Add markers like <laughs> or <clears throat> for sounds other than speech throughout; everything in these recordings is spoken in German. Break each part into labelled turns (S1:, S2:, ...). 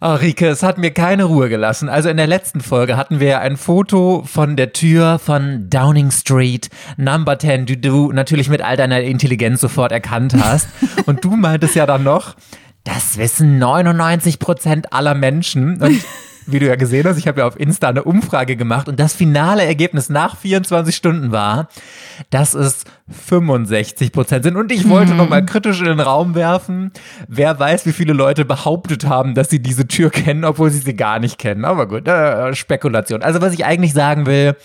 S1: Oh, Rike, es hat mir keine Ruhe gelassen. Also in der letzten Folge hatten wir ein Foto von der Tür von Downing Street, Number 10, die du natürlich mit all deiner Intelligenz sofort erkannt hast. <laughs> Und du meintest ja dann noch, das wissen 99 Prozent aller Menschen. Und wie du ja gesehen hast, ich habe ja auf Insta eine Umfrage gemacht und das finale Ergebnis nach 24 Stunden war, dass es 65 Prozent sind. Und ich wollte hm. nochmal kritisch in den Raum werfen, wer weiß, wie viele Leute behauptet haben, dass sie diese Tür kennen, obwohl sie sie gar nicht kennen. Aber gut, äh, Spekulation. Also was ich eigentlich sagen will,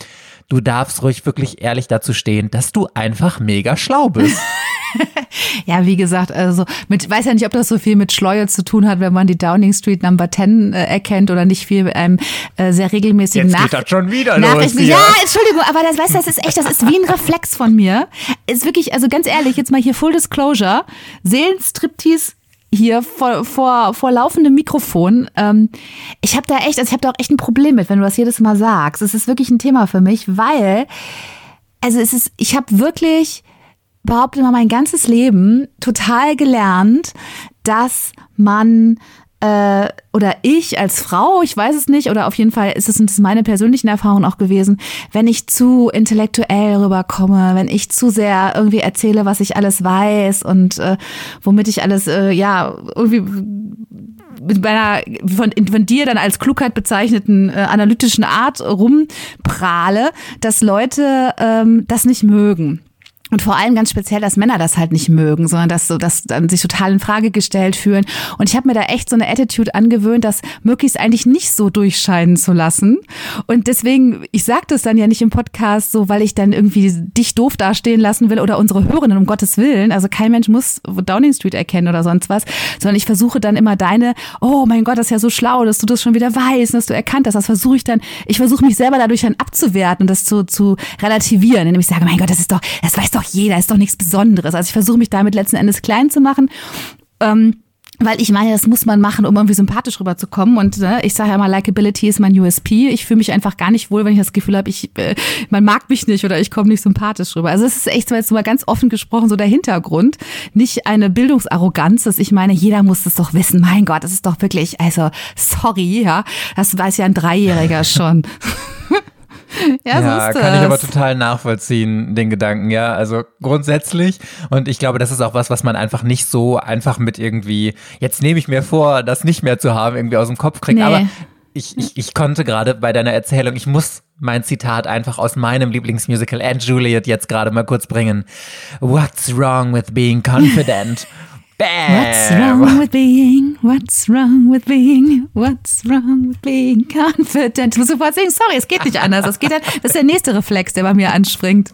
S1: du darfst ruhig wirklich ehrlich dazu stehen, dass du einfach mega schlau bist. <laughs> <laughs>
S2: ja, wie gesagt, also mit, weiß ja nicht, ob das so viel mit Schleue zu tun hat, wenn man die Downing Street Number 10 äh, erkennt oder nicht viel mit einem äh, sehr regelmäßigen
S1: Jetzt Nach geht das schon wieder
S2: Nachrichten. Los, ja, Entschuldigung, aber das, weißt du, das ist echt, das ist wie ein Reflex von mir. Ist wirklich, also ganz ehrlich, jetzt mal hier Full Disclosure, Seelenstriptease hier vor, vor, vor laufendem Mikrofon. Ähm, ich habe da echt, also ich habe da auch echt ein Problem mit, wenn du das jedes Mal sagst. Es ist wirklich ein Thema für mich, weil, also es ist, ich habe wirklich behaupte mal mein ganzes Leben total gelernt, dass man äh, oder ich als Frau, ich weiß es nicht, oder auf jeden Fall ist es, meine persönlichen Erfahrungen auch gewesen, wenn ich zu intellektuell rüberkomme, wenn ich zu sehr irgendwie erzähle, was ich alles weiß und äh, womit ich alles, äh, ja, irgendwie mit meiner von, von dir dann als Klugheit bezeichneten äh, analytischen Art rumprahle, dass Leute ähm, das nicht mögen. Und vor allem ganz speziell, dass Männer das halt nicht mögen, sondern dass so, dass dann sich total in Frage gestellt fühlen. Und ich habe mir da echt so eine Attitude angewöhnt, das möglichst eigentlich nicht so durchscheinen zu lassen. Und deswegen, ich sage das dann ja nicht im Podcast so, weil ich dann irgendwie dich doof dastehen lassen will oder unsere Hörerinnen, um Gottes Willen. Also kein Mensch muss Downing Street erkennen oder sonst was, sondern ich versuche dann immer deine, oh mein Gott, das ist ja so schlau, dass du das schon wieder weißt, dass du erkannt hast. Das versuche ich dann, ich versuche mich selber dadurch dann abzuwerten und das zu, zu relativieren, indem ich sage, mein Gott, das ist doch, das weiß doch doch jeder, ist doch nichts Besonderes. Also ich versuche mich damit letzten Endes klein zu machen. Ähm, weil ich meine, das muss man machen, um irgendwie sympathisch rüberzukommen. Und ne, ich sage ja immer, Likability ist mein USP. Ich fühle mich einfach gar nicht wohl, wenn ich das Gefühl habe, ich, äh, man mag mich nicht oder ich komme nicht sympathisch rüber. Also es ist echt so jetzt mal ganz offen gesprochen so der Hintergrund. Nicht eine Bildungsarroganz, dass ich meine, jeder muss das doch wissen. Mein Gott, das ist doch wirklich, also sorry, ja, das weiß ja ein Dreijähriger <laughs> schon. <laughs>
S1: ja, so ja kann ich aber total nachvollziehen, den Gedanken, ja. Also grundsätzlich. Und ich glaube, das ist auch was, was man einfach nicht so einfach mit irgendwie, jetzt nehme ich mir vor, das nicht mehr zu haben, irgendwie aus dem Kopf kriegt. Nee. Aber ich, ich, ich konnte gerade bei deiner Erzählung, ich muss mein Zitat einfach aus meinem Lieblingsmusical and Juliet jetzt gerade mal kurz bringen. What's wrong with being confident? <laughs>
S2: Bam. What's wrong with being, what's wrong with being, what's wrong with being confident? Ich muss sofort singen, sorry, es geht nicht anders. Das, geht halt, das ist der nächste Reflex, der bei mir anspringt.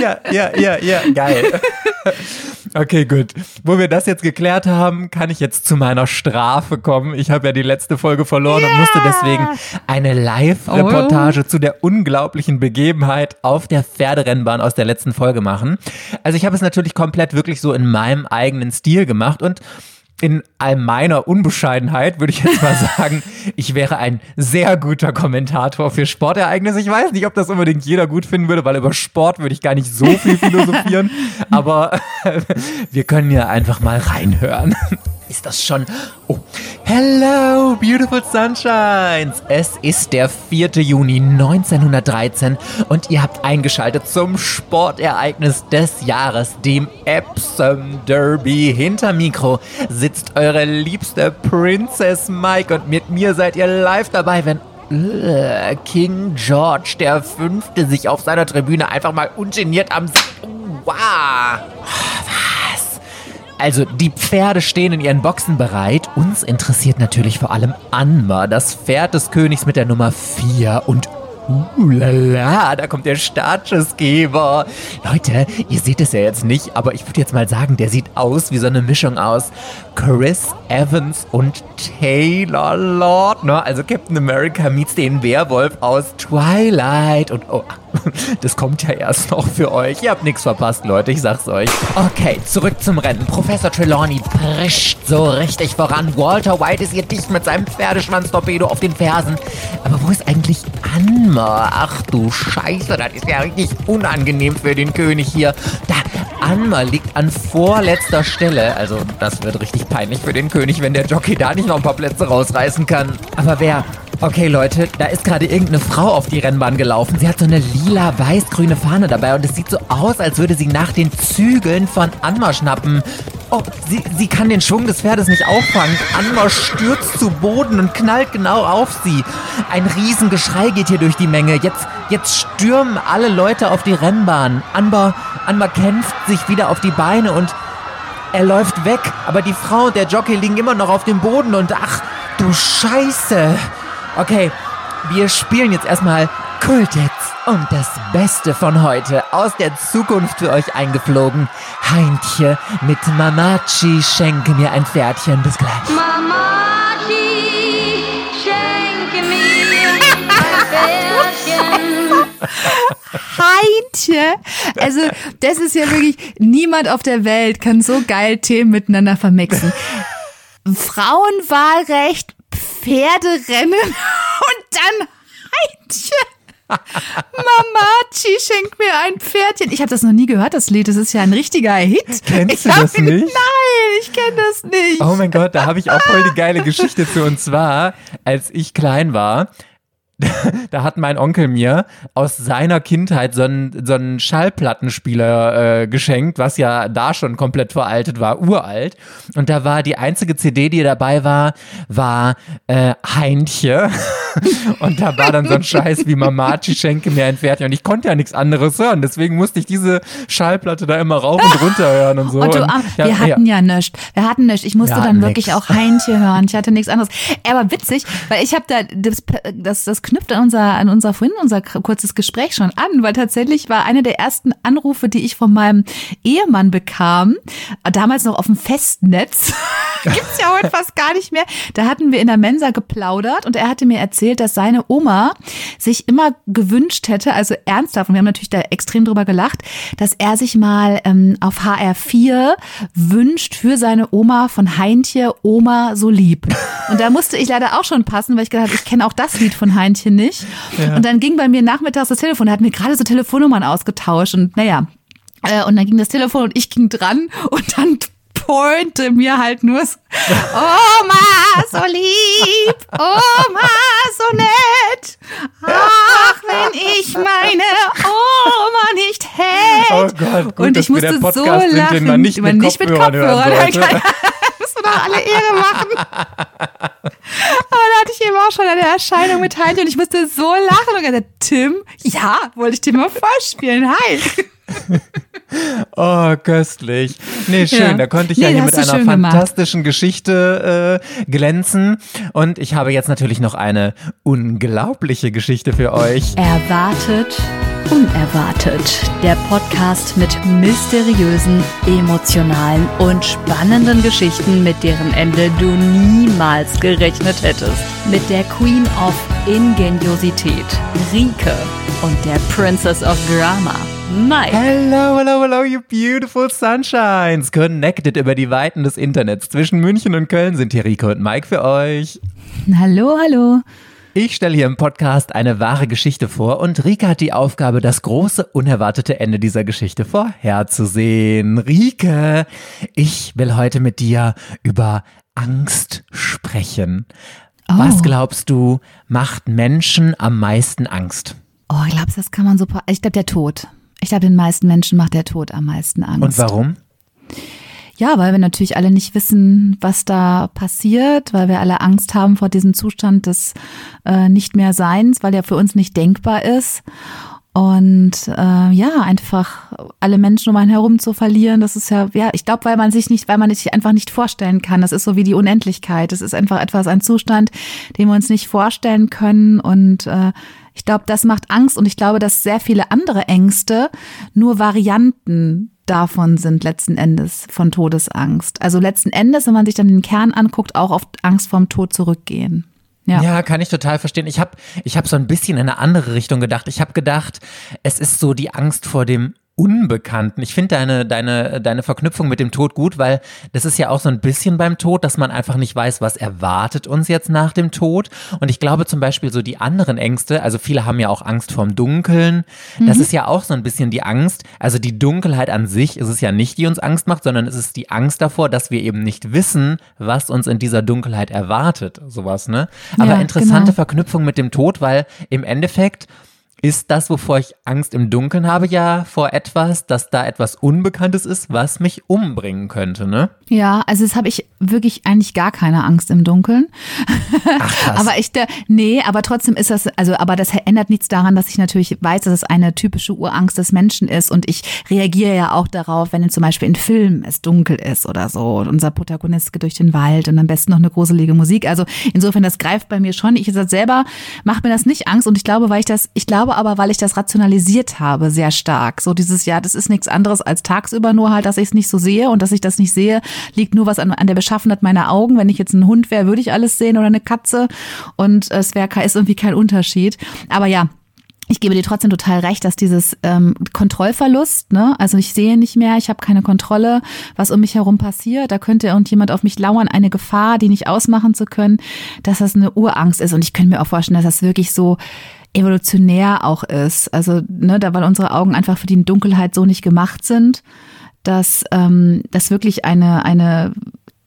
S1: Ja, ja, ja, ja, geil. <laughs> Okay, gut. Wo wir das jetzt geklärt haben, kann ich jetzt zu meiner Strafe kommen. Ich habe ja die letzte Folge verloren yeah. und musste deswegen eine Live-Reportage oh. zu der unglaublichen Begebenheit auf der Pferderennbahn aus der letzten Folge machen. Also ich habe es natürlich komplett wirklich so in meinem eigenen Stil gemacht und in all meiner Unbescheidenheit würde ich jetzt mal <laughs> sagen, ich wäre ein sehr guter Kommentator für Sportereignisse. Ich weiß nicht, ob das unbedingt jeder gut finden würde, weil über Sport würde ich gar nicht so viel <laughs> philosophieren. aber <laughs> wir können ja einfach mal reinhören ist das schon. Oh. Hello, beautiful sunshines! Es ist der 4. Juni 1913 und ihr habt eingeschaltet zum Sportereignis des Jahres, dem Epsom Derby. Hinter Mikro sitzt eure liebste Princess Mike und mit mir seid ihr live dabei, wenn äh, King George der Fünfte sich auf seiner Tribüne einfach mal ungeniert am... Wow! Also, die Pferde stehen in ihren Boxen bereit. Uns interessiert natürlich vor allem Anma, das Pferd des Königs mit der Nummer 4 und Uh, lala, da kommt der Startschussgeber. Leute, ihr seht es ja jetzt nicht, aber ich würde jetzt mal sagen, der sieht aus wie so eine Mischung aus Chris Evans und Taylor Lautner. Also Captain America meets den Werwolf aus Twilight. Und oh, <laughs> das kommt ja erst noch für euch. Ihr habt nichts verpasst, Leute, ich sag's euch. Okay, zurück zum Rennen. Professor Trelawney prischt so richtig voran. Walter White ist ihr dicht mit seinem Pferdeschwanz-Torpedo auf den Fersen. Aber wo ist eigentlich Anma? Ach du Scheiße, das ist ja richtig unangenehm für den König hier. Da, Anmar liegt an vorletzter Stelle. Also, das wird richtig peinlich für den König, wenn der Jockey da nicht noch ein paar Plätze rausreißen kann. Aber wer Okay, Leute, da ist gerade irgendeine Frau auf die Rennbahn gelaufen. Sie hat so eine lila weiß-grüne Fahne dabei und es sieht so aus, als würde sie nach den Zügeln von Anmar schnappen. Oh, sie, sie kann den Schwung des Pferdes nicht auffangen. Anmar stürzt zu Boden und knallt genau auf sie. Ein Riesengeschrei geht hier durch die Menge. Jetzt, jetzt stürmen alle Leute auf die Rennbahn. Anmar, Anmar kämpft sich wieder auf die Beine und er läuft weg. Aber die Frau und der Jockey liegen immer noch auf dem Boden und ach, du Scheiße. Okay, wir spielen jetzt erstmal Kultix und das Beste von heute aus der Zukunft für euch eingeflogen. Heintje mit Mamachi, schenke mir ein Pferdchen. Bis gleich.
S3: Mamachi, schenke mir ein Pferdchen.
S2: Heintje. Also, das ist ja wirklich, niemand auf der Welt kann so geil Themen miteinander vermixen. Frauenwahlrecht, Pferderennen <laughs> und dann Heintje. Mamachi schenkt mir ein Pferdchen. Ich habe das noch nie gehört, das Lied. Das ist ja ein richtiger Hit.
S1: Kennst du
S2: hab-
S1: das nicht?
S2: Nein, ich kenne das nicht.
S1: Oh mein Gott, da habe ich auch voll die geile Geschichte zu. Und zwar, als ich klein war, <laughs> da hat mein Onkel mir aus seiner Kindheit so einen, so einen Schallplattenspieler äh, geschenkt, was ja da schon komplett veraltet war, uralt. Und da war die einzige CD, die dabei war, war äh, Heintje. <laughs> Und da war dann so ein Scheiß wie Mamachi schenke mir ein Pferdchen. Und ich konnte ja nichts anderes hören. Deswegen musste ich diese Schallplatte da immer rauf und runter hören und so.
S2: Und du,
S1: und,
S2: ah, wir hatten ja, nichts. Wir hatten nichts. Ich musste
S1: Ja,
S2: dann
S1: nix.
S2: wirklich auch Heintje hören. Ich hatte nichts anderes. Aber witzig, weil ich habe da, das, das, das knüpft an unser, an unser vorhin unser kurzes Gespräch schon an, weil tatsächlich war eine der ersten Anrufe, die ich von meinem Ehemann bekam, damals noch auf dem Festnetz. <laughs> Gibt's ja heute fast gar nicht mehr. Da hatten wir in der Mensa geplaudert und er hatte mir erzählt, dass seine Oma sich immer gewünscht hätte, also ernsthaft, und wir haben natürlich da extrem drüber gelacht, dass er sich mal ähm, auf HR4 wünscht für seine Oma von Heintje, Oma so lieb. Und da musste ich leider auch schon passen, weil ich gedacht habe, ich kenne auch das Lied von Heintje nicht. Und dann ging bei mir nachmittags das Telefon, er hat mir gerade so Telefonnummern ausgetauscht und naja, äh, und dann ging das Telefon und ich ging dran und dann pointe mir halt nur so, Oma, so lieb, Oma, so nett. Ach, wenn ich meine Oma nicht hätte.
S1: Oh Gott, gut,
S2: und ich musste so lachen,
S1: den man nicht mit Kopfhörern
S2: Kopfhörern doch alle Ehre machen. Aber da hatte ich eben auch schon eine Erscheinung mit Heidi und ich musste so lachen und gesagt, Tim, ja, wollte ich dir mal vorspielen. Hi. <laughs>
S1: Oh, köstlich. Nee, schön.
S2: Ja.
S1: Da konnte ich
S2: Nee,
S1: ja hier mit einer
S2: schön gemacht.
S1: fantastischen Geschichte äh, glänzen. Und ich habe jetzt natürlich noch eine unglaubliche Geschichte für euch.
S4: Erwartet, unerwartet. Der Podcast mit mysteriösen, emotionalen und spannenden Geschichten, mit deren Ende du niemals gerechnet hättest. Mit der Queen of Ingeniosität, Rike, und der Princess of Drama, Mike.
S1: Hello, hello, hello, you beautiful sunshines. Connected über die Weiten des Internets. Zwischen München und Köln sind hier Rico und Mike für euch.
S2: Hallo, hallo.
S1: Ich stelle hier im Podcast eine wahre Geschichte vor und Rike hat die Aufgabe, das große, unerwartete Ende dieser Geschichte vorherzusehen. Rike, ich will heute mit dir über Angst sprechen.
S2: Oh.
S1: Was glaubst du, macht Menschen am meisten Angst?
S2: Oh, ich glaube, das kann man super. Ich glaube, der Tod. Ich glaube, den meisten Menschen macht der Tod am meisten Angst.
S1: Und warum?
S2: Ja, weil wir natürlich alle nicht wissen, was da passiert, weil wir alle Angst haben vor diesem Zustand des äh, nicht mehr Seins, weil der für uns nicht denkbar ist. Und äh, ja, einfach alle Menschen um einen herum zu verlieren, das ist ja, ja, ich glaube, weil man sich nicht, weil man sich einfach nicht vorstellen kann. Das ist so wie die Unendlichkeit. Das ist einfach etwas, ein Zustand, den wir uns nicht vorstellen können. Und äh, ich glaube, das macht Angst. Und ich glaube, dass sehr viele andere Ängste nur Varianten davon sind letzten Endes von Todesangst. Also letzten Endes, wenn man sich dann den Kern anguckt, auch auf Angst vorm Tod zurückgehen. Ja.
S1: Ja, kann ich total verstehen. Ich habe ich hab so ein bisschen in eine andere Richtung gedacht. Ich habe gedacht, es ist so die Angst vor dem Unbekannten. Ich finde deine, deine, deine Verknüpfung mit dem Tod gut, weil das ist ja auch so ein bisschen beim Tod, dass man einfach nicht weiß, was erwartet uns jetzt nach dem Tod. Und ich glaube zum Beispiel so die anderen Ängste, also viele haben ja auch Angst vorm Dunkeln. Das ist ja auch so ein bisschen die Angst. Also die Dunkelheit an sich ist es ja nicht, die uns Angst macht, sondern es ist die Angst davor, dass wir eben nicht wissen, was uns in dieser Dunkelheit erwartet. Sowas, ne? Aber
S2: Ja,
S1: interessante
S2: genau.
S1: Verknüpfung mit dem Tod, weil im Endeffekt ist das, wovor ich Angst im Dunkeln habe, ja vor etwas, dass da etwas Unbekanntes ist, was mich umbringen könnte, ne?
S2: Ja, also das habe ich wirklich eigentlich gar keine Angst im Dunkeln.
S1: Ach krass. <laughs>
S2: Aber ich, der- nee, aber trotzdem ist das, also, aber das ändert nichts daran, dass ich natürlich weiß, dass es eine typische Urangst des Menschen ist und ich reagiere ja auch darauf, wenn zum Beispiel in Filmen es dunkel ist oder so und unser Protagonist geht durch den Wald und am besten noch eine gruselige Musik. Also insofern, das greift bei mir schon. Ich selber, macht mir das nicht Angst und ich glaube, weil ich das, ich glaube aber, weil ich das rationalisiert habe, sehr stark. So dieses, ja, das ist nichts anderes als tagsüber nur halt, dass ich es nicht so sehe und dass ich das nicht sehe, liegt nur was an, an der Beschaffenheit meiner Augen. Wenn ich jetzt ein Hund wäre, würde ich alles sehen oder eine Katze und es wäre ist irgendwie kein Unterschied. Aber ja, ich gebe dir trotzdem total recht, dass dieses ähm, Kontrollverlust, ne, also ich sehe nicht mehr, ich habe keine Kontrolle, was um mich herum passiert, da könnte irgendjemand auf mich lauern, eine Gefahr, die nicht ausmachen zu können, dass das eine Urangst ist. Und ich könnte mir auch vorstellen, dass das wirklich so evolutionär auch ist. Also, ne, da weil unsere Augen einfach für die Dunkelheit so nicht gemacht sind, dass ähm, das wirklich eine, eine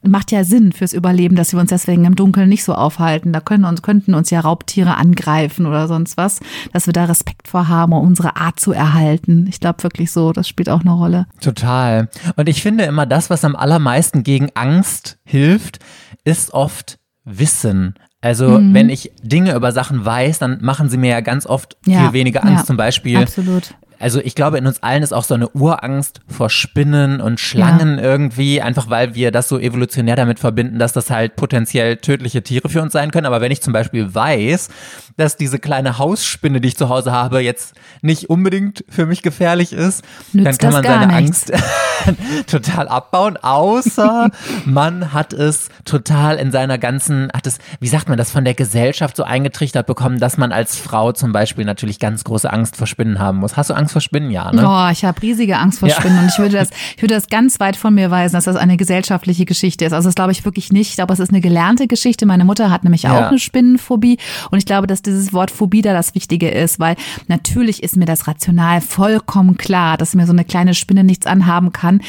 S2: macht ja Sinn fürs Überleben, dass wir uns deswegen im Dunkeln nicht so aufhalten. Da können uns, könnten uns ja Raubtiere angreifen oder sonst was, dass wir da Respekt vor haben, um unsere Art zu erhalten. Ich glaube wirklich so, das spielt auch eine Rolle.
S1: Total. Und ich finde immer, das, was am allermeisten gegen Angst hilft, ist oft Wissen. Also,
S2: Mhm.
S1: wenn ich Dinge über Sachen weiß, dann machen sie mir ja ganz oft
S2: Ja,
S1: viel weniger Angst.
S2: ja,
S1: Zum Beispiel,
S2: Absolut.
S1: Also ich glaube, in uns allen ist auch so eine Urangst vor Spinnen und Schlangen irgendwie, einfach weil wir das so evolutionär damit verbinden, dass das halt potenziell tödliche Tiere für uns sein können. Aber wenn ich zum Beispiel weiß, dass diese kleine Hausspinne, die ich zu Hause habe, jetzt nicht unbedingt für mich gefährlich ist,
S2: Nützt
S1: dann kann man seine
S2: nichts.
S1: Angst <laughs> total abbauen, außer <laughs> man hat es total in seiner ganzen, hat es, wie sagt man das, von der Gesellschaft so eingetrichtert bekommen, dass man als Frau zum Beispiel natürlich ganz große Angst vor Spinnen haben muss. Hast du Angst vor Spinnen? Ja, ne?
S2: Oh, ich habe riesige Angst vor
S1: Ja.
S2: Spinnen und ich würde das, ich würde das ganz weit von mir weisen, dass das eine gesellschaftliche Geschichte ist. Also das glaube ich wirklich nicht. Ich glaube, es ist eine gelernte Geschichte. Meine Mutter hat nämlich auch
S1: Ja.
S2: eine Spinnenphobie und ich glaube, dass dieses Wort Phobie da das Wichtige ist, weil natürlich ist mir das rational vollkommen klar, dass mir so eine kleine Spinne nichts anhaben kann.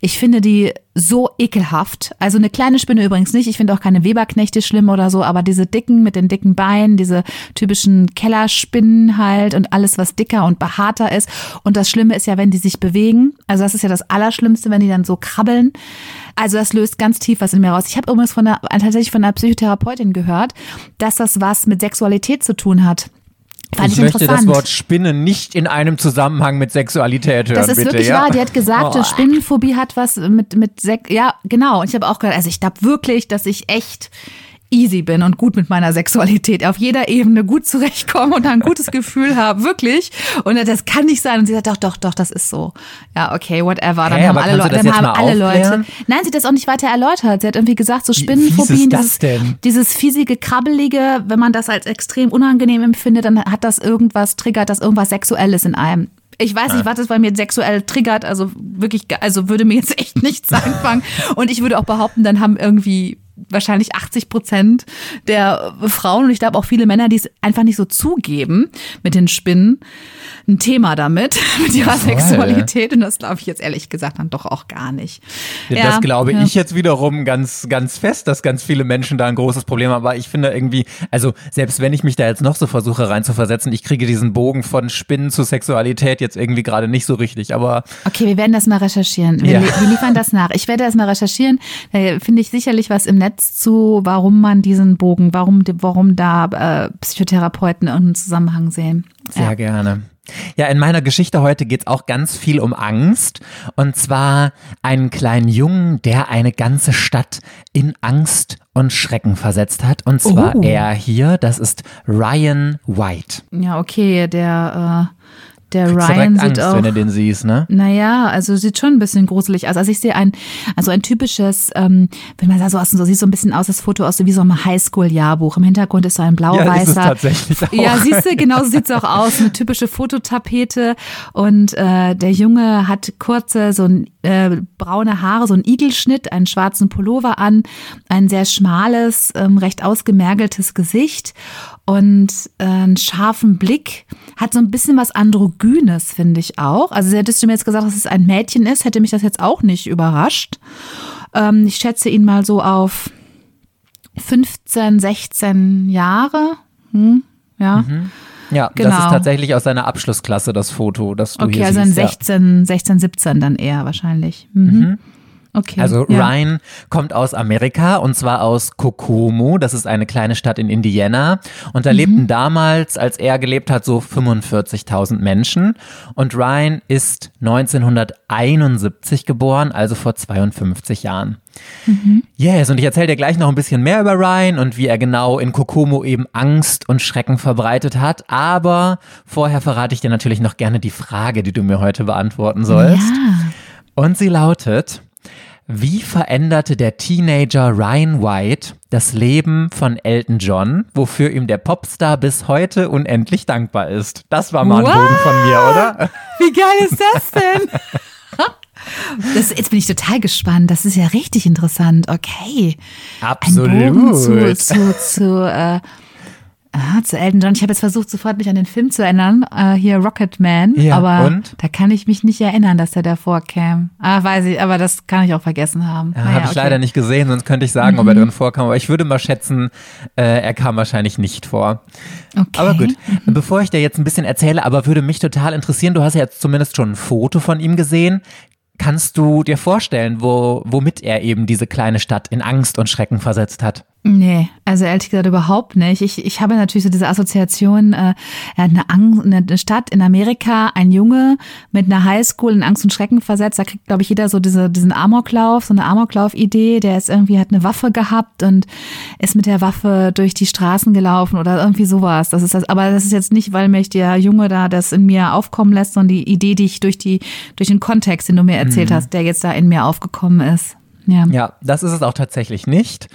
S2: Ich finde die so ekelhaft. Also eine kleine Spinne übrigens nicht. Ich finde auch keine Weberknechte schlimm oder so, aber diese dicken mit den dicken Beinen, diese typischen Kellerspinnen halt und alles, was dicker und behaarter ist. Und das Schlimme ist ja, wenn die sich bewegen. Also das ist ja das Allerschlimmste, wenn die dann so krabbeln. Also das löst ganz tief was in mir raus. Ich habe übrigens von einer, tatsächlich von einer Psychotherapeutin gehört, dass das was mit Sexualität zu tun hat. Fand
S1: ich
S2: ich,
S1: möchte das. Wort Spinne nicht in einem Zusammenhang mit Sexualität hören,
S2: Das ist
S1: bitte.
S2: wirklich
S1: ja?
S2: wahr. Die hat gesagt,
S1: Oh.
S2: Spinnenphobie hat was mit, mit Sek ja, genau. Und ich habe auch gehört, also ich glaube wirklich, dass ich echt easy bin und gut mit meiner Sexualität auf jeder Ebene gut zurechtkomme und ein gutes Gefühl habe, wirklich. Und das kann nicht sein. Und sie sagt, doch, doch, doch, das ist so. Ja, okay, whatever. Dann
S1: Hä,
S2: haben alle, Leute, dann haben alle Leute. Nein, sie hat das auch nicht weiter erläutert. Sie hat irgendwie gesagt, so Spinnenphobien, dieses,
S1: denn?
S2: dieses fiesige, krabbelige, wenn man das als extrem unangenehm empfindet, dann hat das irgendwas, triggert das irgendwas Sexuelles in einem. Ich weiß nicht, was das bei mir sexuell triggert, also wirklich, also würde mir jetzt echt nichts <laughs> einfangen. Und ich würde auch behaupten, dann haben irgendwie wahrscheinlich 80 Prozent der Frauen und ich glaube auch viele Männer, die es einfach nicht so zugeben mit den Spinnen, ein Thema damit, <laughs> mit ihrer
S1: Voll.
S2: Sexualität. Und das glaube ich jetzt ehrlich gesagt dann doch auch gar nicht.
S1: Das
S2: Ja,
S1: glaube
S2: ja.
S1: ich jetzt wiederum ganz, ganz fest, dass ganz viele Menschen da ein großes Problem haben. Aber ich finde irgendwie, also selbst wenn ich mich da jetzt noch so versuche reinzuversetzen, ich kriege diesen Bogen von Spinnen zu Sexualität jetzt irgendwie gerade nicht so richtig. Aber
S2: Okay, wir werden das mal recherchieren. Wir,
S1: Ja.
S2: wir liefern das nach. Ich werde das mal recherchieren. Da finde ich sicherlich was im Netz zu, warum man diesen Bogen, warum, warum da äh, Psychotherapeuten einen Zusammenhang sehen.
S1: Sehr
S2: Ja.
S1: gerne. Ja, in meiner Geschichte heute geht's auch ganz viel um Angst. Und zwar einen kleinen Jungen, der eine ganze Stadt in Angst und Schrecken versetzt hat. Und zwar
S2: Oh.
S1: er hier, das ist Ryan White.
S2: Ja, okay, der, äh, Der
S1: Kriegst
S2: Ryan
S1: direkt
S2: sieht
S1: Angst,
S2: auch.
S1: wenn du den siehst, ne?
S2: Naja, also sieht schon ein bisschen gruselig aus. Also ich sehe ein, also ein typisches, ähm, wenn man da so aus, so sieht so ein bisschen aus, das Foto aus wie so einem Highschool-Jahrbuch. Im Hintergrund ist so ein
S1: Ja, ist es
S2: blau-weißer.
S1: tatsächlich <laughs> auch.
S2: Ja, siehst du, genau so sieht's auch aus. Eine typische Fototapete. Und äh, der Junge hat kurze, so ein, äh, braune Haare, so ein Igelschnitt, einen schwarzen Pullover an, ein sehr schmales, ähm, recht ausgemergeltes Gesicht und äh, einen scharfen Blick. Hat so ein bisschen was Androgynes, finde ich auch. Also hättest du mir jetzt gesagt, dass es ein Mädchen ist, hätte mich das jetzt auch nicht überrascht. Ähm, ich schätze ihn mal so auf 15, 16 Jahre. Hm, ja.
S1: Ja, das
S2: Genau.
S1: ist tatsächlich aus seiner Abschlussklasse, das Foto, das du
S2: Okay,
S1: hier
S2: also ein
S1: siehst. ja.
S2: 16, 16, 17 dann eher wahrscheinlich. Mhm. Okay.
S1: Also
S2: ja.
S1: Ryan kommt aus Amerika und zwar aus Kokomo. Das ist eine kleine Stadt in Indiana. Und da
S2: Mhm.
S1: lebten damals, als er gelebt hat, so 45.000 Menschen. Und Ryan ist 1971 geboren, also vor 52 Jahren.
S2: Mhm.
S1: Yes, und ich erzähle dir gleich noch ein bisschen mehr über Ryan und wie er genau in Kokomo eben Angst und Schrecken verbreitet hat. Aber vorher verrate ich dir natürlich noch gerne die Frage, die du mir heute beantworten sollst.
S2: Ja.
S1: Und sie lautet, wie veränderte der Teenager Ryan White das Leben von Elton John, wofür ihm der Popstar bis heute unendlich dankbar ist? Das war mal ein
S2: What?
S1: Bogen von mir, oder? <laughs>
S2: Wie geil ist das denn? <laughs> Das, jetzt bin ich total gespannt. Das ist ja richtig interessant. Okay. Ein Bogen zu,
S1: Absolut.
S2: zu, zu, äh, ah, zu Elton John. Ich habe jetzt versucht, sofort mich an den Film zu erinnern. Äh, hier Rocketman.
S1: Ja,
S2: aber
S1: und?
S2: da kann ich mich nicht erinnern, dass der davor kam. Ah, weiß ich, aber das kann ich auch vergessen haben.
S1: Ja,
S2: Naja,
S1: Habe ich
S2: okay.
S1: leider nicht gesehen, sonst könnte ich sagen, ob er drin vorkam. Aber ich würde mal schätzen, äh, er kam wahrscheinlich nicht vor.
S2: Okay.
S1: Aber gut, bevor ich dir jetzt ein bisschen erzähle, aber würde mich total interessieren, du hast ja jetzt zumindest schon ein Foto von ihm gesehen. Kannst du dir vorstellen, wo, womit er eben diese kleine Stadt in Angst und Schrecken versetzt hat?
S2: Nee, also ehrlich gesagt überhaupt nicht. Ich, ich habe natürlich so diese Assoziation, äh, er hat eine, Angst, eine Stadt in Amerika, ein Junge mit einer Highschool in Angst und Schrecken versetzt. Da kriegt, glaube ich, jeder so diese, diesen Amoklauf, so eine Amoklauf-Idee. Der ist irgendwie, hat eine Waffe gehabt und ist mit der Waffe durch die Straßen gelaufen oder irgendwie sowas. Das ist das, aber das ist jetzt nicht, weil mich der Junge da das in mir aufkommen lässt, sondern die Idee, die ich durch die, durch den Kontext, den du mir erzählt hast, der jetzt da in mir aufgekommen ist. Ja.
S1: Ja, das ist es auch tatsächlich nicht.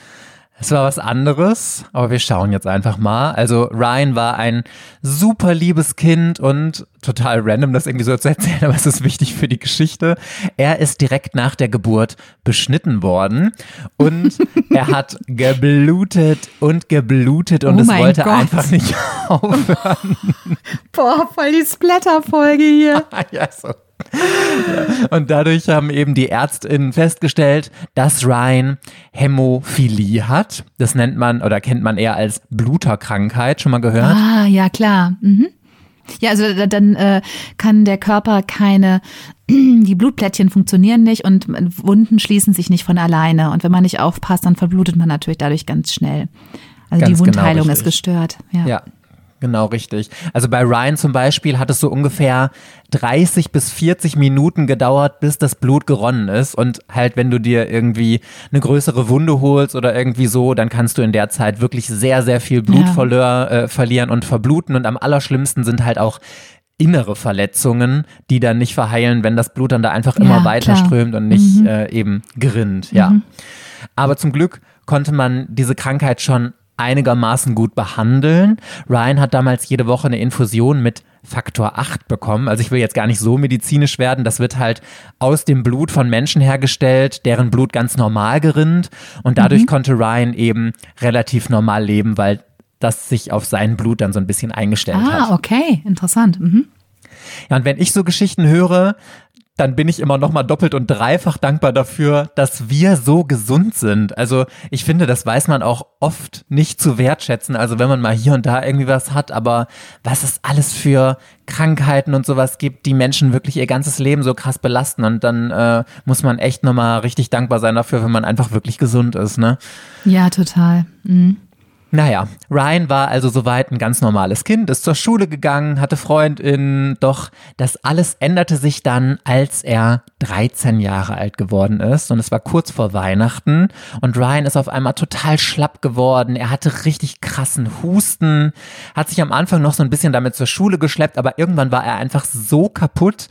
S1: Es war was anderes, aber wir schauen jetzt einfach mal. Also Ryan war ein super liebes Kind und total random, das irgendwie so zu erzählen, <laughs> aber es ist wichtig für die Geschichte. Er ist direkt nach der Geburt beschnitten worden und <laughs> er hat geblutet und geblutet und
S2: Oh
S1: es wollte
S2: Gott.
S1: einfach nicht <laughs> aufhören.
S2: Boah, voll die Splatter-Folge hier.
S1: ja, so. Und dadurch haben eben die ÄrztInnen festgestellt, dass Ryan Hämophilie hat. Das nennt man oder kennt man eher als Bluterkrankheit. Schon mal gehört?
S2: Ah, ja, klar. Mhm. Ja, also da- dann äh, kann der Körper keine, <clears throat> die Blutplättchen funktionieren nicht und Wunden schließen sich nicht von alleine. Und wenn man nicht aufpasst, dann verblutet man natürlich dadurch ganz schnell. Also
S1: Ganz
S2: die
S1: genau
S2: Wundheilung ist
S1: richtig.
S2: gestört. Ja.
S1: Ja, genau richtig. Also bei Ryan zum Beispiel hat es so ungefähr 30 bis 40 Minuten gedauert, bis das Blut geronnen ist. Und halt, wenn du dir irgendwie eine größere Wunde holst oder irgendwie so, dann kannst du in der Zeit wirklich sehr, sehr viel Blut
S2: Ja.
S1: verlor, äh, verlieren und verbluten. Und am allerschlimmsten sind halt auch innere Verletzungen, die dann nicht verheilen, wenn das Blut dann da einfach immer
S2: Ja,
S1: weiter
S2: klar.
S1: strömt und nicht äh, eben gerinnt. Ja. Aber zum Glück konnte man diese Krankheit schon einigermaßen gut behandeln. Ryan hat damals jede Woche eine Infusion mit Faktor 8 bekommen. Also ich will jetzt gar nicht so medizinisch werden. Das wird halt aus dem Blut von Menschen hergestellt, deren Blut ganz normal gerinnt. Und dadurch konnte Ryan eben relativ normal leben, weil das sich auf sein Blut dann so ein bisschen eingestellt hat.
S2: Ah, okay, interessant. Mhm.
S1: Ja, und wenn ich so Geschichten höre, dann bin ich immer noch mal doppelt und dreifach dankbar dafür, dass wir so gesund sind. Also ich finde, das weiß man auch oft nicht zu wertschätzen. Also wenn man mal hier und da irgendwie was hat, aber was es alles für Krankheiten und sowas gibt, die Menschen wirklich ihr ganzes Leben so krass belasten. Und dann äh, muss man echt noch mal richtig dankbar sein dafür, wenn man einfach wirklich gesund ist. Ne?
S2: Ja, total. Mhm.
S1: Naja, Ryan war also soweit ein ganz normales Kind, ist zur Schule gegangen, hatte Freundinnen, doch das alles änderte sich dann, als er 13 Jahre alt geworden ist und es war kurz vor Weihnachten und Ryan ist auf einmal total schlapp geworden, er hatte richtig krassen Husten, hat sich am Anfang noch so ein bisschen damit zur Schule geschleppt, aber irgendwann war er einfach so kaputt,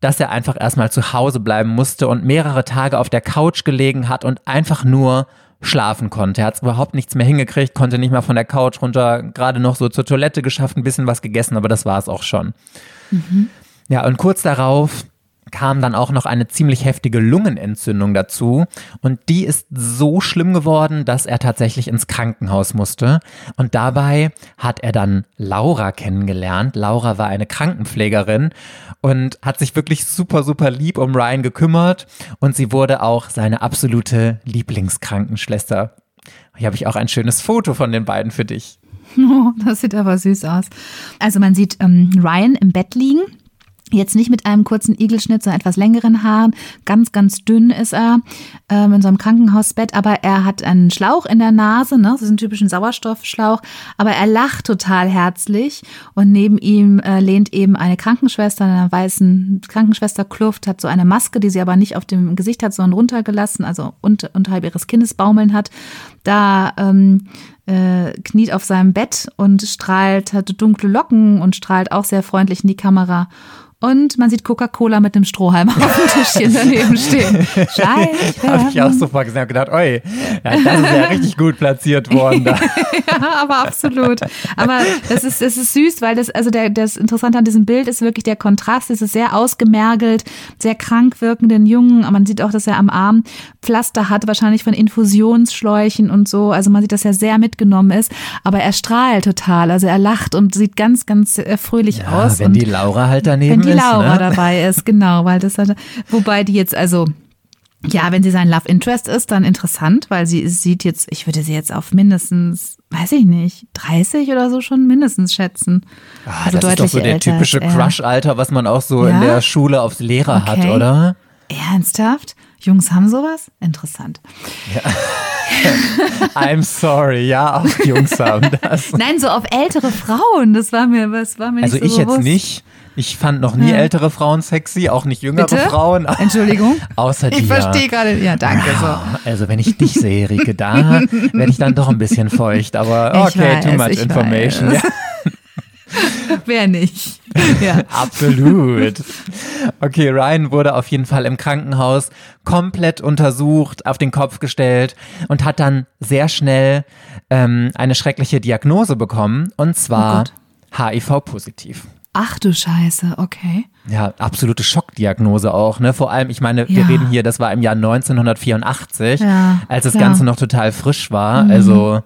S1: dass er einfach erstmal zu Hause bleiben musste und mehrere Tage auf der Couch gelegen hat und einfach nur schlafen konnte. Er hat überhaupt nichts mehr hingekriegt, konnte nicht mal von der Couch runter, gerade noch so zur Toilette geschafft, ein bisschen was gegessen, aber das war es auch schon. Mhm. Ja, und kurz darauf kam dann auch noch eine ziemlich heftige Lungenentzündung dazu und die ist so schlimm geworden, dass er tatsächlich ins Krankenhaus musste und dabei hat er dann Laura kennengelernt. Laura war eine Krankenpflegerin und hat sich wirklich super, super lieb um Ryan gekümmert und sie wurde auch seine absolute Lieblingskrankenschwester. Hier habe ich auch ein schönes Foto von den beiden für dich.
S2: Oh, <laughs> das sieht aber süß aus. Also man sieht ähm, Ryan im Bett liegen Jetzt nicht mit einem kurzen Igelschnitt, sondern etwas längeren Haaren. Ganz, ganz dünn ist er ähm, in so einem Krankenhausbett, aber er hat einen Schlauch in der Nase, ne? Das ist ein typischen Sauerstoffschlauch, aber er lacht total herzlich und neben ihm äh, lehnt eben eine Krankenschwester in einer weißen Krankenschwesterkluft, hat so eine Maske, die sie aber nicht auf dem Gesicht hat, sondern runtergelassen, also unter, unterhalb ihres Kindes baumeln hat. Da ähm, äh, kniet auf seinem Bett und strahlt, hat dunkle Locken und strahlt auch sehr freundlich in die Kamera und man sieht Coca-Cola mit einem Strohhalm <laughs> auf dem Tischchen daneben stehen.
S1: Scheiße. Habe ich auch sofort gesehen und gedacht, oi, ja, das ist ja richtig gut platziert worden. Da. <laughs>
S2: ja, aber absolut. Aber das ist, das ist süß, weil das, also der, das Interessante an diesem Bild ist wirklich der Kontrast. Es ist sehr ausgemergelt, sehr krank wirkenden Jungen. Man sieht auch, dass er am Arm Pflaster hat, wahrscheinlich von Infusionsschläuchen und so. Also man sieht, dass er sehr mitgenommen ist. Aber er strahlt total. Also er lacht und sieht ganz, ganz äh, fröhlich
S1: ja,
S2: aus.
S1: Wenn die Laura halt daneben
S2: die Laura
S1: ne?
S2: dabei ist, genau, weil das hat, wobei die jetzt also ja, wenn sie sein Love Interest ist, dann interessant, weil sie sieht jetzt, ich würde sie jetzt auf mindestens, weiß ich nicht, 30 oder so schon mindestens schätzen.
S1: Ah, also das ist doch so der typische Crush-Alter, was man auch so ja? in der Schule aufs Lehrer okay. hat, oder?
S2: Ernsthaft? Jungs haben sowas? Interessant. Ja. <laughs>
S1: I'm sorry, ja, auch Jungs haben das.
S2: Nein, so auf ältere Frauen, das war mir, was war mir
S1: also
S2: nicht
S1: so
S2: Also ich
S1: jetzt nicht. Ich fand noch nie ja. ältere Frauen sexy, auch nicht jüngere Bitte? Frauen. <laughs>
S2: Entschuldigung.
S1: Außer dir.
S2: Ich verstehe gerade. Ja, danke. So.
S1: Also wenn ich dich sehe, Rike, da <laughs> werde ich dann doch ein bisschen feucht. Aber okay, weiß, too much information. Ja. <laughs>
S2: Wer nicht? Ja.
S1: Absolut. Okay, Ryan wurde auf jeden Fall im Krankenhaus komplett untersucht, auf den Kopf gestellt und hat dann sehr schnell ähm, eine schreckliche Diagnose bekommen und zwar oh HIV-positiv.
S2: Ach du Scheiße, okay.
S1: Ja, absolute Schockdiagnose auch, ne? Vor allem, ich meine, wir reden hier, das war im Jahr 1984, ja, als das klar. Ganze noch total frisch war. Mhm. Also.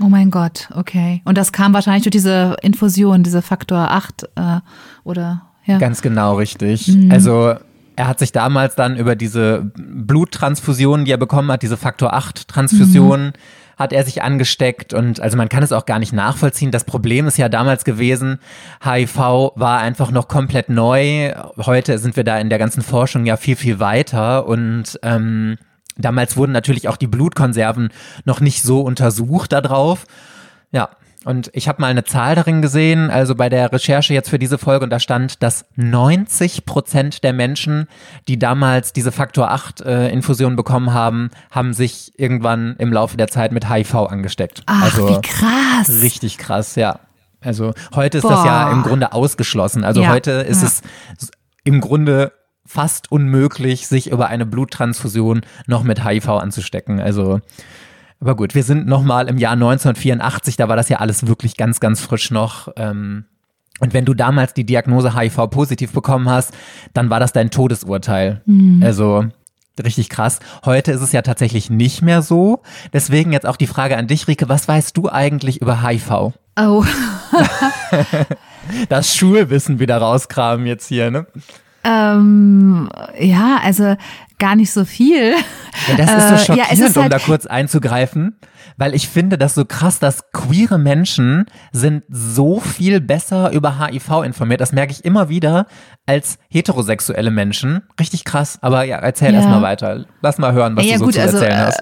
S2: Oh mein Gott, okay. Und das kam wahrscheinlich durch diese Infusion, diese Faktor 8 äh, oder ja.
S1: Ganz genau, richtig. Mhm. Also er hat sich damals dann über diese Bluttransfusionen, die er bekommen hat, diese Faktor 8 Transfusionen, mhm hat er sich angesteckt und also man kann es auch gar nicht nachvollziehen. Das Problem ist ja damals gewesen, HIV war einfach noch komplett neu. Heute sind wir da in der ganzen Forschung ja viel, viel weiter und ähm, damals wurden natürlich auch die Blutkonserven noch nicht so untersucht darauf. Ja, und ich habe mal eine Zahl darin gesehen, also bei der Recherche jetzt für diese Folge, und da stand, dass 90 Prozent der Menschen, die damals diese Faktor 8 äh, Infusion bekommen haben, haben sich irgendwann im Laufe der Zeit mit HIV angesteckt.
S2: Ach,
S1: also
S2: wie krass.
S1: Richtig krass, ja. Also heute ist Boah. das ja im Grunde ausgeschlossen. Also ja, heute ist ja. es im Grunde fast unmöglich, sich über eine Bluttransfusion noch mit HIV anzustecken. Also aber gut, wir sind nochmal im Jahr 1984, da war das ja alles wirklich ganz, ganz frisch noch. Ähm, und wenn du damals die Diagnose HIV-positiv bekommen hast, dann war das dein Todesurteil. Mhm. Also richtig krass. Heute ist es ja tatsächlich nicht mehr so. Deswegen jetzt auch die Frage an dich, Rike, was weißt du eigentlich über HIV?
S2: Oh. <laughs>
S1: das Schulwissen wieder rauskramen jetzt hier, ne?
S2: Ähm, ja, also gar nicht so viel.
S1: Ja, das ist so
S2: Äh,
S1: schockierend,
S2: ja, es ist
S1: um
S2: halt-
S1: da kurz einzugreifen, weil ich finde das so krass, dass queere Menschen sind so viel besser über HIV informiert. Das merke ich immer wieder als heterosexuelle Menschen. Richtig krass. Aber ja, erzähl
S2: Ja.
S1: erst mal weiter. Lass mal hören, was
S2: ja,
S1: du so
S2: gut,
S1: zu
S2: also
S1: erzählen
S2: äh,
S1: hast.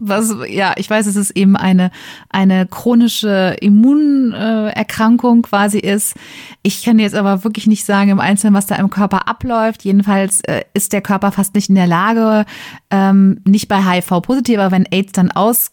S2: was, ja, ich weiß, dass es eben eine eine chronische Immunerkrankung quasi ist. Ich kann jetzt aber wirklich nicht sagen im Einzelnen, was da im Körper abläuft. Jedenfalls äh, ist der Körper fast nicht in der Lage, ähm, nicht bei HIV positiv, aber wenn AIDS dann aus,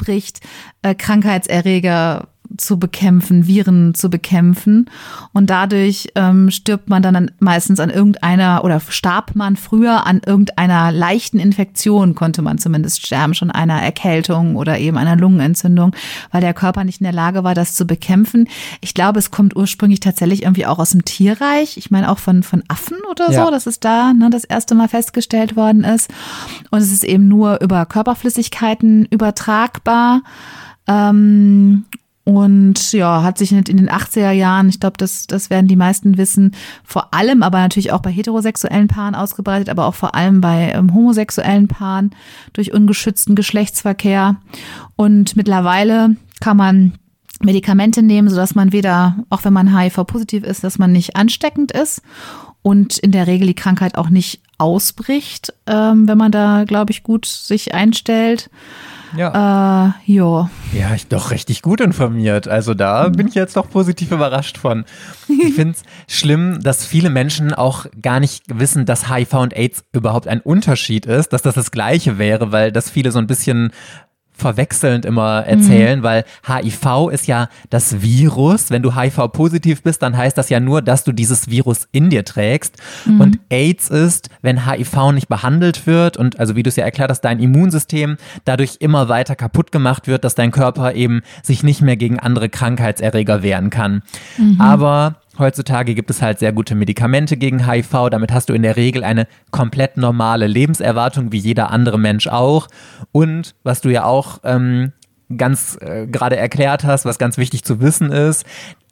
S2: ausbricht, äh, Krankheitserreger zu bekämpfen, Viren zu bekämpfen. Und dadurch ähm, stirbt man dann an- meistens an irgendeiner oder starb man früher an irgendeiner leichten Infektion, konnte man zumindest sterben, schon einer Erkältung oder eben einer Lungenentzündung, weil der Körper nicht in der Lage war, das zu bekämpfen. Ich glaube, es kommt ursprünglich tatsächlich irgendwie auch aus dem Tierreich. Ich meine auch von, von Affen oder
S1: Ja.
S2: so, dass es da ne, das erste Mal festgestellt worden ist. Und es ist eben nur über Körperflüssigkeiten übertragbar. Ähm, und ja, hat sich in in den 80er Jahren, ich glaube, das, das werden die meisten wissen, vor allem, aber natürlich auch bei heterosexuellen Paaren ausgebreitet, aber auch vor allem bei ähm, homosexuellen Paaren durch ungeschützten Geschlechtsverkehr. Und mittlerweile kann man Medikamente nehmen, sodass man weder, auch wenn man HIV-positiv ist, dass man nicht ansteckend ist und in der Regel die Krankheit auch nicht ausbricht, ähm, wenn man da, glaube ich, gut sich einstellt.
S1: Ja.
S2: Äh, jo.
S1: Ja, ich doch richtig gut informiert. Also da bin ich jetzt doch positiv überrascht von. Ich finde es <laughs> schlimm, dass viele Menschen auch gar nicht wissen, dass HIV und AIDS überhaupt ein Unterschied ist, dass das das gleiche wäre, weil das viele so ein bisschen verwechselnd immer erzählen, weil HIV ist ja das Virus. Wenn du HIV-positiv bist, dann heißt das ja nur, dass du dieses Virus in dir trägst. Und AIDS ist, wenn HIV nicht behandelt wird und also wie du es ja erklärt hast, dein Immunsystem dadurch immer weiter kaputt gemacht wird, dass dein Körper eben sich nicht mehr gegen andere Krankheitserreger wehren kann. Aber Heutzutage gibt es halt sehr gute Medikamente gegen HIV. Damit hast du in der Regel eine komplett normale Lebenserwartung, wie jeder andere Mensch auch. Und was du ja auch ähm, ganz äh, gerade erklärt hast, was ganz wichtig zu wissen ist,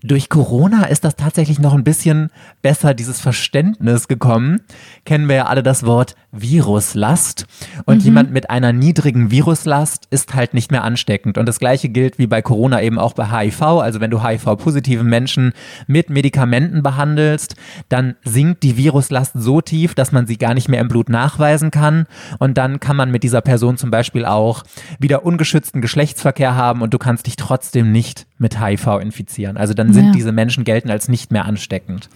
S1: durch Corona ist das tatsächlich noch ein bisschen besser, dieses Verständnis gekommen. Kennen wir ja alle das Wort Viruslast. Und jemand mit einer niedrigen Viruslast ist halt nicht mehr ansteckend. Und das gleiche gilt wie bei Corona eben auch bei HIV. Also wenn du HIV-positive Menschen mit Medikamenten behandelst, dann sinkt die Viruslast so tief, dass man sie gar nicht mehr im Blut nachweisen kann. Und dann kann man mit dieser Person zum Beispiel auch wieder ungeschützten Geschlechtsverkehr haben und du kannst dich trotzdem nicht mit HIV infizieren. Also dann sind
S2: Ja.
S1: diese Menschen gelten als nicht mehr ansteckend.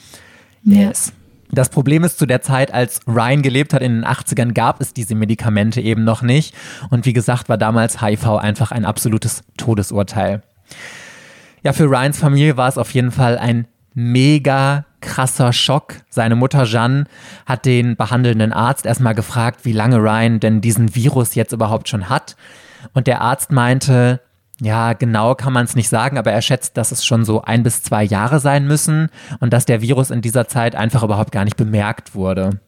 S1: Yes. Das Problem ist, zu der Zeit, als Ryan gelebt hat in den 80ern, gab es diese Medikamente eben noch nicht. Und wie gesagt, war damals HIV einfach ein absolutes Todesurteil. Ja, für Ryans Familie war es auf jeden Fall ein mega krasser Schock. Seine Mutter Jeanne hat den behandelnden Arzt erstmal gefragt, wie lange Ryan denn diesen Virus jetzt überhaupt schon hat. Und der Arzt meinte, ja, genau kann man es nicht sagen, aber er schätzt, dass es schon so ein bis zwei Jahre sein müssen und dass der Virus in dieser Zeit einfach überhaupt gar nicht bemerkt wurde.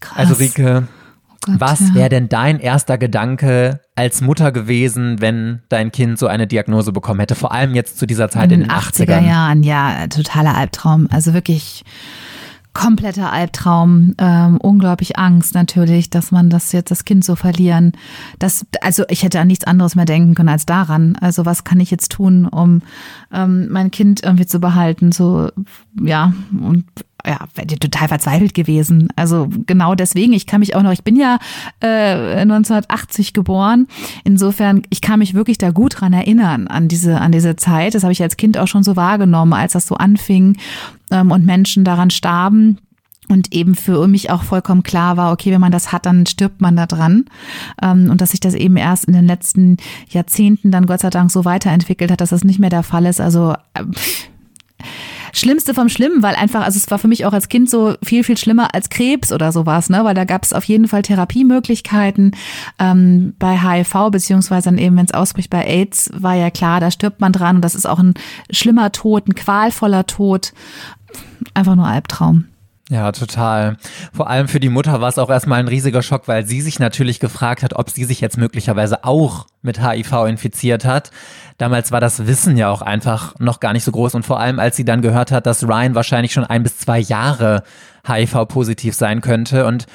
S2: Krass.
S1: Also Rike,
S2: Oh Gott,
S1: was
S2: ja.
S1: wäre denn dein erster Gedanke als Mutter gewesen, wenn dein Kind so eine Diagnose bekommen hätte? Vor allem jetzt zu dieser Zeit in den 80ern.
S2: Jahren, ja, totaler Albtraum. Also wirklich kompletter Albtraum, ähm, unglaublich Angst natürlich, dass man das jetzt das Kind so verlieren. Das, also ich hätte an nichts anderes mehr denken können als daran. Also was kann ich jetzt tun, um ähm, mein Kind irgendwie zu behalten? So ja und ja, total verzweifelt gewesen. Also genau deswegen, ich kann mich auch noch, ich bin ja äh, 1980 geboren. Insofern, ich kann mich wirklich da gut dran erinnern an diese, an diese Zeit. Das habe ich als Kind auch schon so wahrgenommen, als das so anfing ähm, und Menschen daran starben. Und eben für mich auch vollkommen klar war, okay, wenn man das hat, dann stirbt man da dran. Ähm, und dass sich das eben erst in den letzten Jahrzehnten dann Gott sei Dank so weiterentwickelt hat, dass das nicht mehr der Fall ist. Also äh, Schlimmste vom Schlimmen, weil einfach, also es war für mich auch als Kind so viel, viel schlimmer als Krebs oder sowas, ne? Weil da gab es auf jeden Fall Therapiemöglichkeiten. Ähm, bei HIV, beziehungsweise dann eben, wenn es ausbricht bei AIDS, war ja klar, da stirbt man dran und das ist auch ein schlimmer Tod, ein qualvoller Tod. Einfach nur Albtraum.
S1: Ja, total. Vor allem für die Mutter war es auch erstmal ein riesiger Schock, weil sie sich natürlich gefragt hat, ob sie sich jetzt möglicherweise auch mit HIV infiziert hat. Damals war das Wissen ja auch einfach noch gar nicht so groß und vor allem als sie dann gehört hat, dass Ryan wahrscheinlich schon ein bis zwei Jahre HIV-positiv sein könnte. Und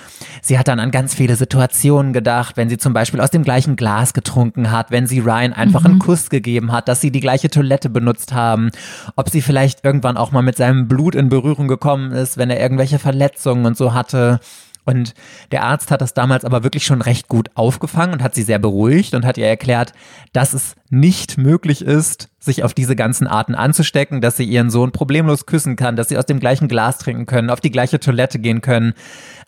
S1: sie hat dann an ganz viele Situationen gedacht, wenn sie zum Beispiel aus dem gleichen Glas getrunken hat, wenn sie Ryan einfach mhm. einen Kuss gegeben hat, dass sie die gleiche Toilette benutzt haben, ob sie vielleicht irgendwann auch mal mit seinem Blut in Berührung gekommen ist, wenn er irgendwelche Verletzungen und so hatte. Und der Arzt hat das damals aber wirklich schon recht gut aufgefangen und hat sie sehr beruhigt und hat ihr erklärt, dass es nicht möglich ist, sich auf diese ganzen Arten anzustecken, dass sie ihren Sohn problemlos küssen kann, dass sie aus dem gleichen Glas trinken können, auf die gleiche Toilette gehen können.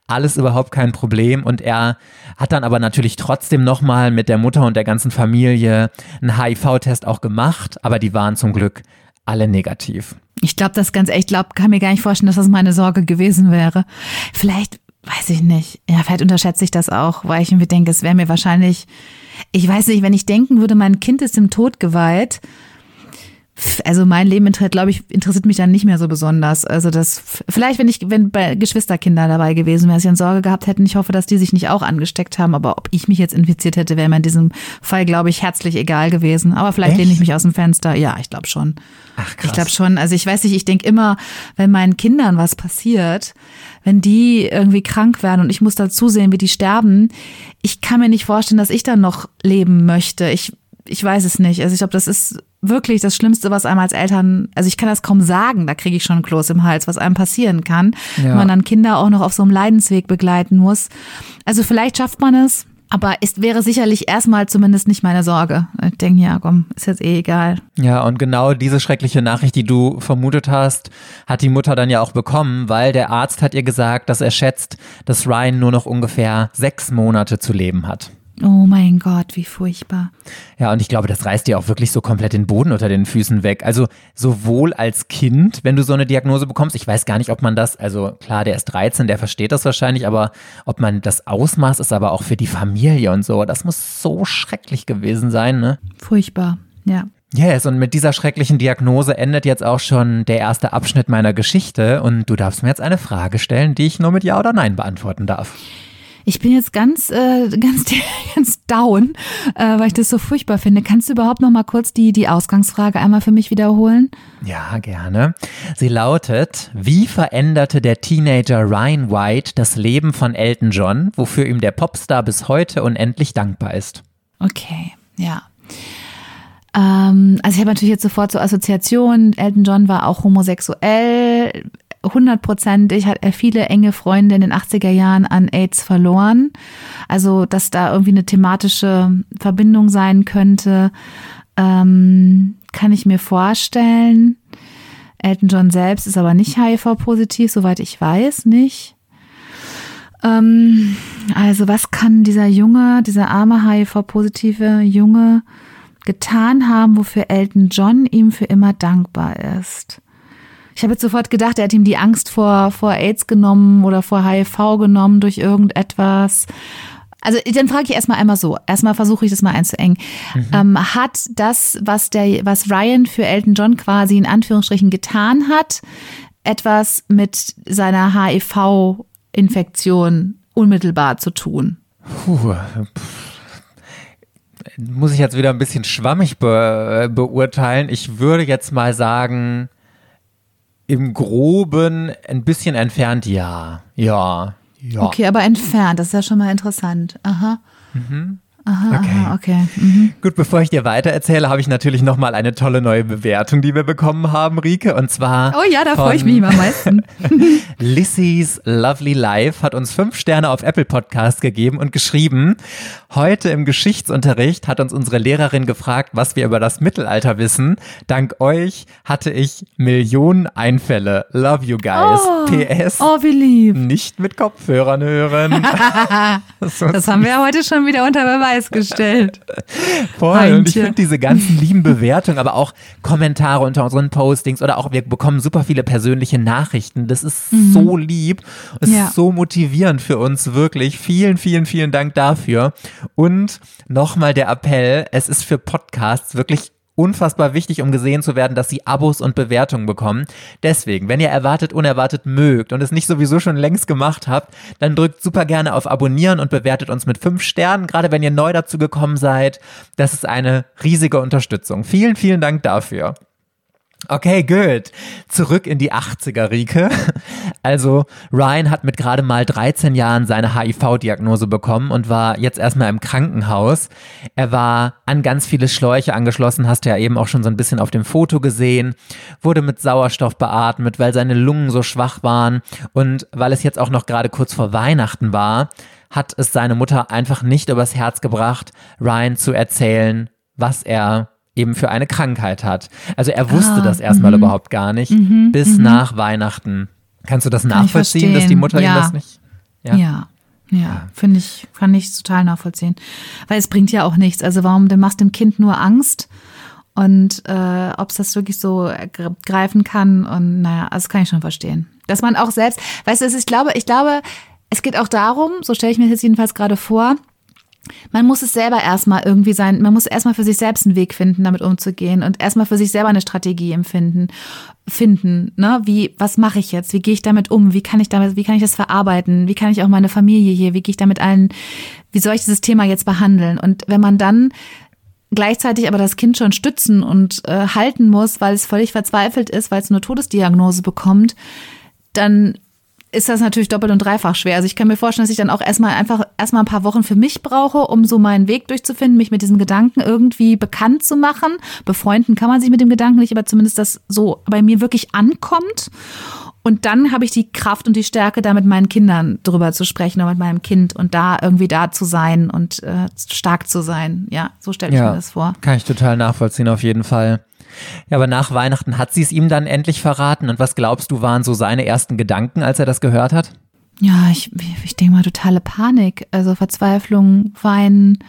S1: Alles überhaupt kein Problem. Und er hat dann aber natürlich trotzdem nochmal mit der Mutter und der ganzen Familie einen HIV-Test auch gemacht, aber die waren zum Glück alle negativ.
S2: Ich glaube das ganz echt, glaube, kann mir gar nicht vorstellen, dass das meine Sorge gewesen wäre. Vielleicht weiß ich nicht. Ja, vielleicht unterschätze ich das auch, weil ich mir denke, es wäre mir wahrscheinlich, ich weiß nicht, wenn ich denken würde, mein Kind ist im Tod geweiht, also mein Leben glaube ich, interessiert mich dann nicht mehr so besonders. Also das, vielleicht, wenn ich, wenn bei Geschwisterkinder dabei gewesen wäre, sie eine Sorge gehabt hätten, ich hoffe, dass die sich nicht auch angesteckt haben, aber ob ich mich jetzt infiziert hätte, wäre mir in diesem Fall, glaube ich, herzlich egal gewesen. Aber vielleicht Echt? lehne ich mich aus dem Fenster. Ja, ich glaube schon. Ach, krass. Ich glaube schon. Also ich weiß nicht, ich denke immer, wenn meinen Kindern was passiert, wenn die irgendwie krank werden und ich muss da zusehen, wie die sterben, ich kann mir nicht vorstellen, dass ich dann noch leben möchte. Ich ich weiß es nicht. Also ich glaube, das ist wirklich das Schlimmste, was einem als Eltern, also ich kann das kaum sagen, da kriege ich schon Kloß im Hals, was einem passieren kann, ja. wenn man dann Kinder auch noch auf so einem Leidensweg begleiten muss. Also vielleicht schafft man es, aber es wäre sicherlich erstmal zumindest nicht meine Sorge. Ich denke, ja, komm, ist jetzt eh egal.
S1: Ja, und genau diese schreckliche Nachricht, die du vermutet hast, hat die Mutter dann ja auch bekommen, weil der Arzt hat ihr gesagt, dass er schätzt, dass Ryan nur noch ungefähr sechs Monate zu leben hat.
S2: Oh mein Gott, wie furchtbar.
S1: Ja, und ich glaube, das reißt dir auch wirklich so komplett den Boden unter den Füßen weg. Also sowohl als Kind, wenn du so eine Diagnose bekommst, ich weiß gar nicht, ob man das, also klar, der ist 13, der versteht das wahrscheinlich, aber ob man das Ausmaß ist, aber auch für die Familie und so, das muss so schrecklich gewesen sein, ne?
S2: Furchtbar, ja.
S1: Yes, und mit dieser schrecklichen Diagnose endet jetzt auch schon der erste Abschnitt meiner Geschichte und du darfst mir jetzt eine Frage stellen, die ich nur mit Ja oder Nein beantworten darf.
S2: Ich bin jetzt ganz, äh, <laughs> ganz, ganz down, äh, weil ich das so furchtbar finde. Kannst du überhaupt noch mal kurz die, die Ausgangsfrage einmal für mich wiederholen?
S1: Ja, gerne. Sie lautet, wie veränderte der Teenager Ryan White das Leben von Elton John, wofür ihm der Popstar bis heute unendlich dankbar ist?
S2: Okay, ja. Ähm, also ich habe natürlich jetzt sofort so Assoziationen. Elton John war auch homosexuell hundertprozentig hat er viele enge Freunde in den 80er Jahren an AIDS verloren. Also, dass da irgendwie eine thematische Verbindung sein könnte, ähm, kann ich mir vorstellen. Elton John selbst ist aber nicht HIV-positiv, soweit ich weiß, nicht. Ähm, also, was kann dieser Junge, dieser arme HIV-positive Junge getan haben, wofür Elton John ihm für immer dankbar ist? Ich habe jetzt sofort gedacht, er hat ihm die Angst vor, vor AIDS genommen oder vor HIV genommen durch irgendetwas. Also dann frage ich erstmal einmal so. Erstmal versuche ich das mal einzuengen. Mhm. Ähm, hat das, was der, was Ryan für Elton John quasi in Anführungsstrichen getan hat, etwas mit seiner HIV-Infektion unmittelbar zu tun? Puh,
S1: muss ich jetzt wieder ein bisschen schwammig be beurteilen. Ich würde jetzt mal sagen, im Groben ein bisschen entfernt, ja. Ja. ja.
S2: Okay, aber entfernt, das ist ja schon mal interessant. Aha. Mhm. Aha,
S1: okay.
S2: Aha, okay. Mhm.
S1: Gut, bevor ich dir weiter erzähle, habe ich natürlich noch mal eine tolle neue Bewertung, die wir bekommen haben, Rike, und zwar
S2: Oh ja, da freue ich mich immer am meisten. <laughs>
S1: Lissys Lovely Life hat uns fünf Sterne auf Apple Podcast gegeben und geschrieben, heute im Geschichtsunterricht hat uns unsere Lehrerin gefragt, was wir über das Mittelalter wissen. Dank euch hatte ich Millionen Einfälle. Love you guys.
S2: Oh,
S1: PS.
S2: Oh, wie lieb.
S1: Nicht mit Kopfhörern hören. <laughs>
S2: das, das haben wir heute schon wieder unter Beweis Preis gestellt. <laughs>
S1: Voll. Heintje. Und ich finde diese ganzen lieben Bewertungen, aber auch Kommentare unter unseren Postings oder auch wir bekommen super viele persönliche Nachrichten. Das ist mhm. so lieb. Es ja. ist so motivierend für uns, wirklich. Vielen, vielen, vielen Dank dafür. Und nochmal der Appell, es ist für Podcasts wirklich unfassbar wichtig, um gesehen zu werden, dass sie Abos und Bewertungen bekommen. Deswegen, wenn ihr erwartet, unerwartet mögt und es nicht sowieso schon längst gemacht habt, dann drückt super gerne auf Abonnieren und bewertet uns mit fünf Sternen, gerade wenn ihr neu dazu gekommen seid. Das ist eine riesige Unterstützung. Vielen, vielen Dank dafür. Okay, good. Zurück in die 80er, Rike. <laughs> Also Ryan hat mit gerade mal 13 Jahren seine HIV-Diagnose bekommen und war jetzt erstmal im Krankenhaus. Er war an ganz viele Schläuche angeschlossen, hast du ja eben auch schon so ein bisschen auf dem Foto gesehen, wurde mit Sauerstoff beatmet, weil seine Lungen so schwach waren und weil es jetzt auch noch gerade kurz vor Weihnachten war, hat es seine Mutter einfach nicht übers Herz gebracht, Ryan zu erzählen, was er eben für eine Krankheit hat. Also er wusste
S2: Ah,
S1: das erstmal
S2: mhm.
S1: überhaupt gar nicht,
S2: Mhm,
S1: bis
S2: mhm.
S1: nach Weihnachten. Kannst du das
S2: Kann
S1: nachvollziehen, dass die. Mutter ihm
S2: Ja.
S1: das nicht?
S2: Ja. Ja,
S1: Ja.
S2: finde ich, kann ich total nachvollziehen. Weil es bringt ja auch nichts. Also warum, du machst dem Kind nur Angst und äh, ob es das wirklich so gr- greifen kann und naja, also das kann ich schon verstehen. Dass man auch selbst, weißt du, ich glaube, ich glaube, es geht auch darum, so stelle ich mir das jetzt jedenfalls gerade vor, man muss es selber erstmal irgendwie sein, man muss erstmal für sich selbst einen Weg finden, damit umzugehen und erstmal für sich selber eine Strategie empfinden, finden, ne? Wie, was mache ich jetzt? Wie gehe ich damit um? Wie kann ich damit, wie kann ich das verarbeiten? Wie kann ich auch meine Familie hier, wie gehe ich damit allen, wie soll ich dieses Thema jetzt behandeln? Und wenn man dann gleichzeitig aber das Kind schon stützen und äh, halten muss, weil es völlig verzweifelt ist, weil es eine Todesdiagnose bekommt, dann ist das natürlich doppelt und dreifach schwer. Also ich kann mir vorstellen, dass ich dann auch erstmal einfach erstmal ein paar Wochen für mich brauche, um so meinen Weg durchzufinden, mich mit diesem Gedanken irgendwie bekannt zu machen. Befreunden kann man sich mit dem Gedanken nicht, aber zumindest das so bei mir wirklich ankommt. Und dann habe ich die Kraft und die Stärke, da mit meinen Kindern drüber zu sprechen oder mit meinem Kind und da irgendwie da zu sein und äh, stark zu sein. Ja, so stelle ich mir das vor.
S1: Kann ich total nachvollziehen, auf jeden Fall. Ja, aber nach Weihnachten hat sie es ihm dann endlich verraten. Und was glaubst du, waren so seine ersten Gedanken, als er das gehört hat?
S2: Ja, ich, ich denke mal totale Panik, also Verzweiflung, Weinen,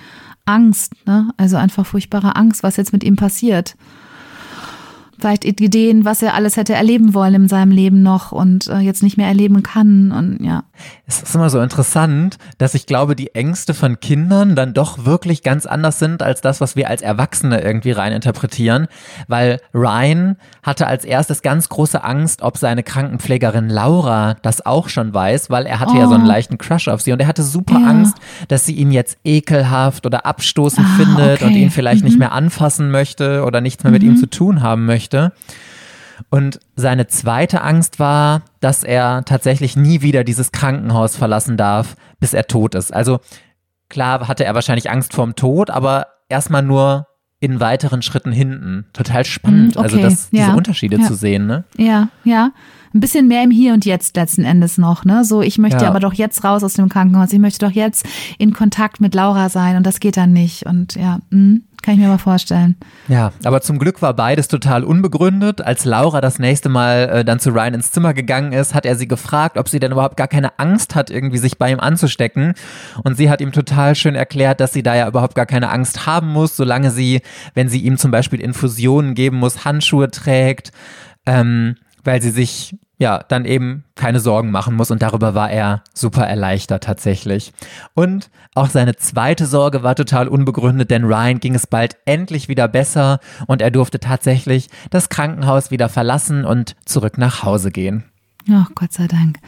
S2: Angst, ne? Also einfach furchtbare Angst, was jetzt mit ihm passiert. Vielleicht Ideen, was er alles hätte erleben wollen in seinem Leben noch und äh, jetzt nicht mehr erleben kann und ja.
S1: Es ist immer so interessant, dass ich glaube, die Ängste von Kindern dann doch wirklich ganz anders sind als das, was wir als Erwachsene irgendwie rein interpretieren. Weil Ryan hatte als erstes ganz große Angst, ob seine Krankenpflegerin Laura das auch schon weiß, weil er hatte ja so einen
S2: Oh.
S1: leichten Crush auf sie und er hatte super
S2: Ja.
S1: Angst, dass sie ihn jetzt ekelhaft oder abstoßend
S2: Ah,
S1: findet und
S2: okay.
S1: ihn vielleicht nicht
S2: Mhm.
S1: mehr anfassen möchte oder nichts mehr mit ihm zu tun haben möchte. Und seine zweite Angst war, dass er tatsächlich nie wieder dieses Krankenhaus verlassen darf, bis er tot ist. Also klar hatte er wahrscheinlich Angst vorm Tod, aber erstmal nur in weiteren Schritten hinten. Total spannend,
S2: Mm,
S1: also
S2: okay,
S1: das, diese
S2: ja,
S1: Unterschiede
S2: ja.
S1: zu sehen, ne?
S2: Ja, ja. Ein bisschen mehr im Hier und Jetzt letzten Endes noch, ne? So, ich möchte
S1: Ja.
S2: aber doch jetzt raus aus dem Krankenhaus. Ich möchte doch jetzt in Kontakt mit Laura sein und das geht dann nicht. Und ja, mh, kann ich mir mal vorstellen.
S1: Ja, aber zum Glück war beides total unbegründet. Als Laura das nächste Mal äh, dann zu Ryan ins Zimmer gegangen ist, hat er sie gefragt, ob sie denn überhaupt gar keine Angst hat, irgendwie sich bei ihm anzustecken. Und sie hat ihm total schön erklärt, dass sie da ja überhaupt gar keine Angst haben muss, solange sie, wenn sie ihm zum Beispiel Infusionen geben muss, Handschuhe trägt, ähm, weil sie sich ja, dann eben keine Sorgen machen muss und darüber war er super erleichtert tatsächlich. Und auch seine zweite Sorge war total unbegründet, denn Ryan ging es bald endlich wieder besser und er durfte tatsächlich das Krankenhaus wieder verlassen und zurück nach Hause gehen.
S2: Ach, Gott sei Dank.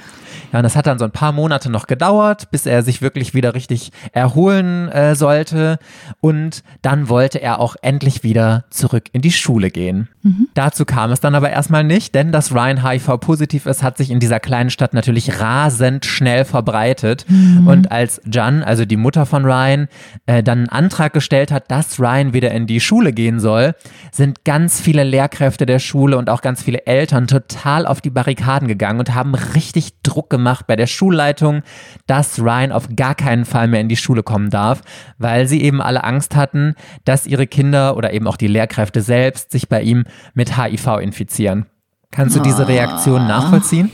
S1: Ja, und das hat dann so ein paar Monate noch gedauert, bis er sich wirklich wieder richtig erholen äh, sollte. Und dann wollte er auch endlich wieder zurück in die Schule gehen. Dazu kam es dann aber erstmal nicht, denn dass Ryan HIV-positiv ist, hat sich in dieser kleinen Stadt natürlich rasend schnell verbreitet. Und als Jan, also die Mutter von Ryan, äh, dann einen Antrag gestellt hat, dass Ryan wieder in die Schule gehen soll, sind ganz viele Lehrkräfte der Schule und auch ganz viele Eltern total auf die Barrikaden gegangen und haben richtig Druck gemacht bei der Schulleitung, dass Ryan auf gar keinen Fall mehr in die Schule kommen darf, weil sie eben alle Angst hatten, dass ihre Kinder oder eben auch die Lehrkräfte selbst sich bei ihm mit HIV infizieren. Kannst du diese Reaktion nachvollziehen?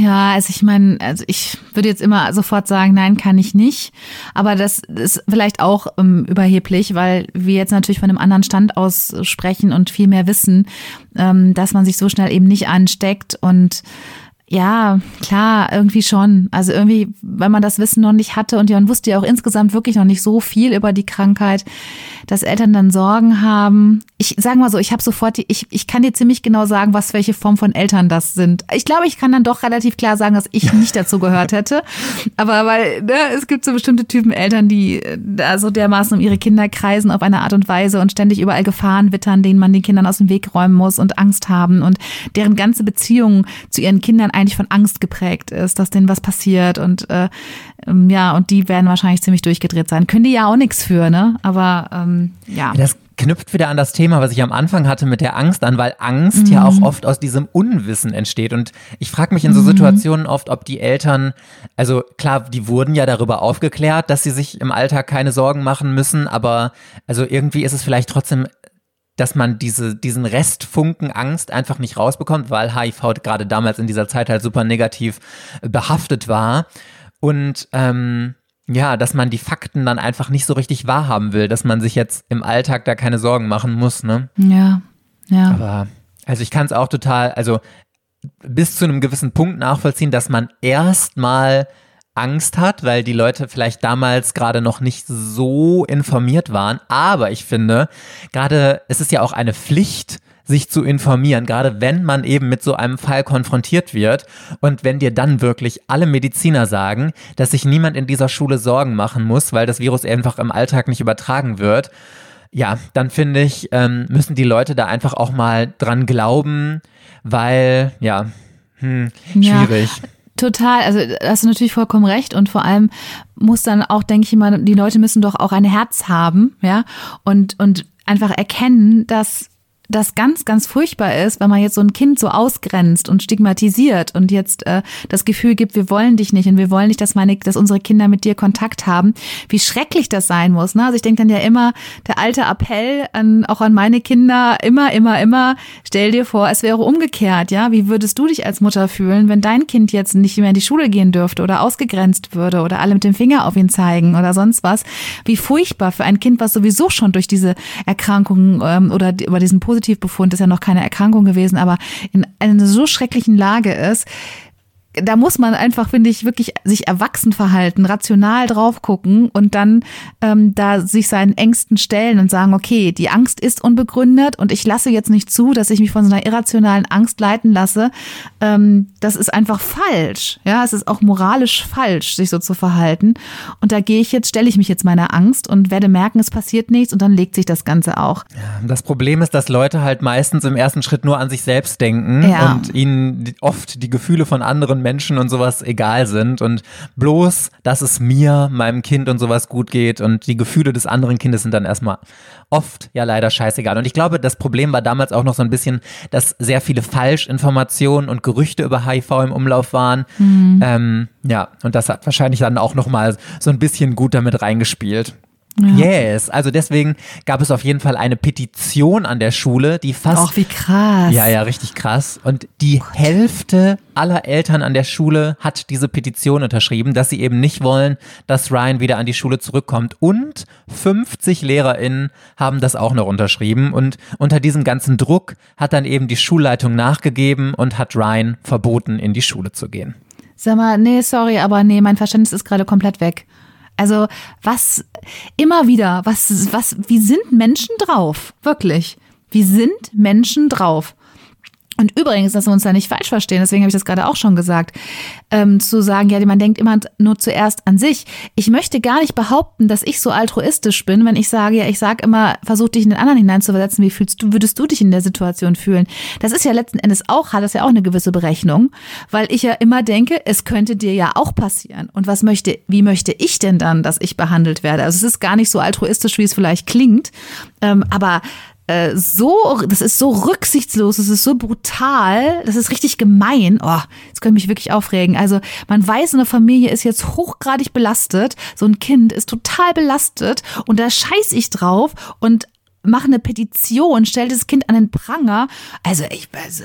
S2: Ja, also ich meine, also ich würde jetzt immer sofort sagen, nein, kann ich nicht. Aber das ist vielleicht auch ähm, überheblich, weil wir jetzt natürlich von einem anderen Stand aus sprechen und viel mehr wissen, ähm, dass man sich so schnell eben nicht ansteckt. Und Ja, klar, irgendwie schon. Also irgendwie, wenn man das Wissen noch nicht hatte und man wusste ja auch insgesamt wirklich noch nicht so viel über die Krankheit, dass Eltern dann Sorgen haben. Ich sage mal so, ich habe sofort, die, ich, ich kann dir ziemlich genau sagen, was welche Form von Eltern das sind. Ich glaube, ich kann dann doch relativ klar sagen, dass ich nicht dazu gehört hätte. Aber weil ne, es gibt so bestimmte Typen Eltern, die äh, da so dermaßen um ihre Kinder kreisen auf eine Art und Weise und ständig überall Gefahren wittern, denen man den Kindern aus dem Weg räumen muss und Angst haben und deren ganze Beziehung zu ihren Kindern eigentlich von Angst geprägt ist, dass denen was passiert und äh, ähm, ja, und die werden wahrscheinlich ziemlich durchgedreht sein. Können die ja auch nichts für, ne? Aber ähm, ja.
S1: Das knüpft wieder an das Thema, was ich am Anfang hatte mit der Angst an, weil Angst mhm. ja auch oft aus diesem Unwissen entsteht. Und ich frage mich in so mhm. Situationen oft, ob die Eltern, also klar, die wurden ja darüber aufgeklärt, dass sie sich im Alltag keine Sorgen machen müssen, aber also irgendwie ist es vielleicht trotzdem dass man diese, diesen Restfunken Angst einfach nicht rausbekommt, weil HIV gerade damals in dieser Zeit halt super negativ behaftet war. Und ähm, ja, dass man die Fakten dann einfach nicht so richtig wahrhaben will, dass man sich jetzt im Alltag da keine Sorgen machen muss, ne?
S2: Ja, ja.
S1: Aber, also ich kann es auch total, also bis zu einem gewissen Punkt nachvollziehen, dass man erstmal Angst hat, weil die Leute vielleicht damals gerade noch nicht so informiert waren. Aber ich finde, gerade es ist ja auch eine Pflicht, sich zu informieren, gerade wenn man eben mit so einem Fall konfrontiert wird und wenn dir dann wirklich alle Mediziner sagen, dass sich niemand in dieser Schule Sorgen machen muss, weil das Virus einfach im Alltag nicht übertragen wird, ja, dann finde ich, ähm, müssen die Leute da einfach auch mal dran glauben, weil, ja, hm, schwierig. Ja.
S2: Total, also hast du natürlich vollkommen recht und vor allem muss dann auch, denke ich immer, die Leute müssen doch auch ein Herz haben, ja, und, und einfach erkennen, dass das ganz, ganz furchtbar ist, wenn man jetzt so ein Kind so ausgrenzt und stigmatisiert und jetzt äh, das Gefühl gibt, wir wollen dich nicht und wir wollen nicht, dass meine, dass unsere Kinder mit dir Kontakt haben, wie schrecklich das sein muss. Ne? Also ich denke dann ja immer, der alte Appell an, auch an meine Kinder, immer, immer, immer, stell dir vor, es wäre umgekehrt, ja. Wie würdest du dich als Mutter fühlen, wenn dein Kind jetzt nicht mehr in die Schule gehen dürfte oder ausgegrenzt würde oder alle mit dem Finger auf ihn zeigen oder sonst was? Wie furchtbar für ein Kind, was sowieso schon durch diese Erkrankungen ähm, oder über diesen positiven Positivbefund, ist ja noch keine Erkrankung gewesen, aber in einer so schrecklichen Lage ist, da muss man einfach, finde ich, wirklich sich erwachsen verhalten, rational drauf gucken und dann ähm, da sich seinen Ängsten stellen und sagen, okay, die Angst ist unbegründet und ich lasse jetzt nicht zu, dass ich mich von so einer irrationalen Angst leiten lasse. Ähm, das ist einfach falsch. Ja, es ist auch moralisch falsch, sich so zu verhalten. Und da gehe ich jetzt, stelle ich mich jetzt meiner Angst und werde merken, es passiert nichts und dann legt sich das Ganze auch.
S1: Das Problem ist, dass Leute halt meistens im ersten Schritt nur an sich selbst denken ja. und ihnen oft die Gefühle von anderen Menschen und sowas egal sind und bloß, dass es mir, meinem Kind und sowas gut geht und die Gefühle des anderen Kindes sind dann erstmal oft ja leider scheißegal. Und ich glaube, das Problem war damals auch noch so ein bisschen, dass sehr viele Falschinformationen und Gerüchte über HIV im Umlauf waren. Mhm. Ähm, ja, und das hat wahrscheinlich dann auch nochmal so ein bisschen gut damit reingespielt. Ja. Yes, also deswegen gab es auf jeden Fall eine Petition an der Schule, die fast.
S2: Ach, wie krass.
S1: Ja, ja, richtig krass. Und die oh Hälfte aller Eltern an der Schule hat diese Petition unterschrieben, dass sie eben nicht wollen, dass Ryan wieder an die Schule zurückkommt. Und 50 LehrerInnen haben das auch noch unterschrieben. Und unter diesem ganzen Druck hat dann eben die Schulleitung nachgegeben und hat Ryan verboten, in die Schule zu gehen.
S2: Sag mal, nee, sorry, aber nee, mein Verständnis ist gerade komplett weg. Also was immer wieder, was, was, wie sind Menschen drauf? Wirklich. Wie sind Menschen drauf? Und übrigens, dass wir uns da nicht falsch verstehen, deswegen habe ich das gerade auch schon gesagt, ähm, zu sagen, ja, man denkt immer nur zuerst an sich. Ich möchte gar nicht behaupten, dass ich so altruistisch bin, wenn ich sage, ja, ich sage immer, versuch dich in den anderen hineinzuversetzen, wie fühlst du, würdest du dich in der Situation fühlen? Das ist ja letzten Endes auch, hat das ja auch eine gewisse Berechnung, weil ich ja immer denke, es könnte dir ja auch passieren. Und was möchte, wie möchte ich denn dann, dass ich behandelt werde? Also es ist gar nicht so altruistisch, wie es vielleicht klingt, ähm, aber äh, so, das ist so rücksichtslos, das ist so brutal, das ist richtig gemein. Oh, das könnte mich wirklich aufregen. Also man weiß, eine Familie ist jetzt hochgradig belastet, so ein Kind ist total belastet und da scheiß ich drauf und mach eine Petition, stell das Kind an den Pranger. Also ich, also,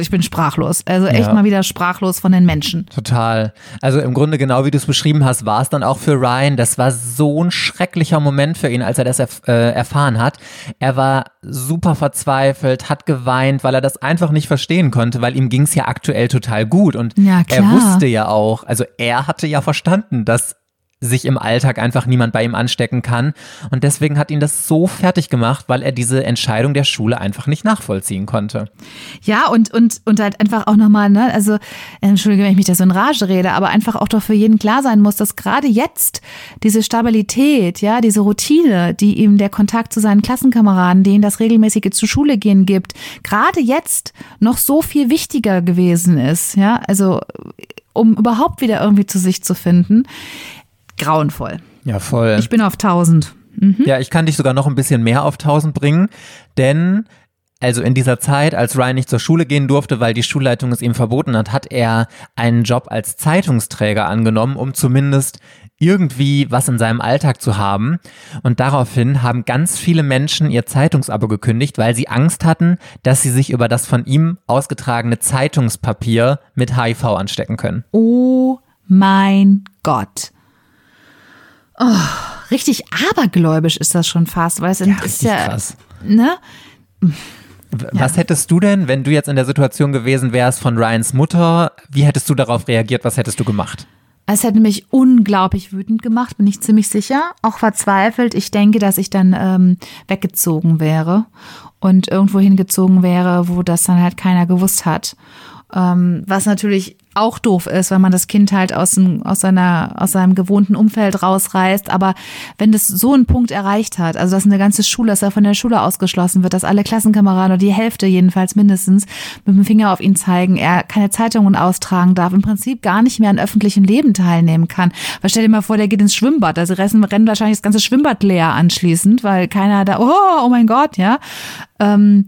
S2: ich bin sprachlos. Also echt
S1: Ja.
S2: mal wieder sprachlos von den Menschen.
S1: Total. Also im Grunde genau wie du es beschrieben hast, war es dann auch für Ryan. Das war so ein schrecklicher Moment für ihn, als er das erf äh, erfahren hat. Er war super verzweifelt, hat geweint, weil er das einfach nicht verstehen konnte, weil ihm ging es ja aktuell total gut. Und
S2: Ja,
S1: er wusste ja auch, also er hatte ja verstanden, dass sich im Alltag einfach niemand bei ihm anstecken kann. Und deswegen hat ihn das so fertig gemacht, weil er diese Entscheidung der Schule einfach nicht nachvollziehen konnte.
S2: Ja, und, und, und halt einfach auch nochmal, ne, also, Entschuldige, wenn ich mich da so in Rage rede, aber einfach auch doch für jeden klar sein muss, dass gerade jetzt diese Stabilität, ja, diese Routine, die ihm der Kontakt zu seinen Klassenkameraden, denen das regelmäßige zur Schule gehen gibt, gerade jetzt noch so viel wichtiger gewesen ist, ja, also, um überhaupt wieder irgendwie zu sich zu finden. Grauenvoll.
S1: Ja, voll.
S2: Ich bin auf 1000.
S1: Ja, ich kann dich sogar noch ein bisschen mehr auf 1000 bringen, denn also in dieser Zeit, als Ryan nicht zur Schule gehen durfte, weil die Schulleitung es ihm verboten hat, hat er einen Job als Zeitungsträger angenommen, um zumindest irgendwie was in seinem Alltag zu haben. Und daraufhin haben ganz viele Menschen ihr Zeitungsabo gekündigt, weil sie Angst hatten, dass sie sich über das von ihm ausgetragene Zeitungspapier mit HIV anstecken können.
S2: Oh mein Gott. Oh, richtig abergläubisch ist das schon fast, weil es ist
S1: richtig
S2: ja,
S1: krass.
S2: ne?
S1: Was hättest du denn, wenn du jetzt in der Situation gewesen wärst von Ryans Mutter, wie hättest du darauf reagiert, was hättest du gemacht?
S2: Es hätte mich unglaublich wütend gemacht, bin ich ziemlich sicher. Auch verzweifelt. Ich denke, dass ich dann ähm, weggezogen wäre und irgendwo hingezogen wäre, wo das dann halt keiner gewusst hat. Ähm, was natürlich auch doof ist, weil man das Kind halt aus, dem, aus, seiner, aus seinem gewohnten Umfeld rausreißt. Aber wenn das so einen Punkt erreicht hat, also dass eine ganze Schule, dass er von der Schule ausgeschlossen wird, dass alle Klassenkameraden oder die Hälfte jedenfalls mindestens mit dem Finger auf ihn zeigen, er keine Zeitungen austragen darf, im Prinzip gar nicht mehr an öffentlichem Leben teilnehmen kann. Weil stell dir mal vor, der geht ins Schwimmbad, also rennen, rennen wahrscheinlich das ganze Schwimmbad leer anschließend, weil keiner da, oh, oh mein Gott, ja. Ähm,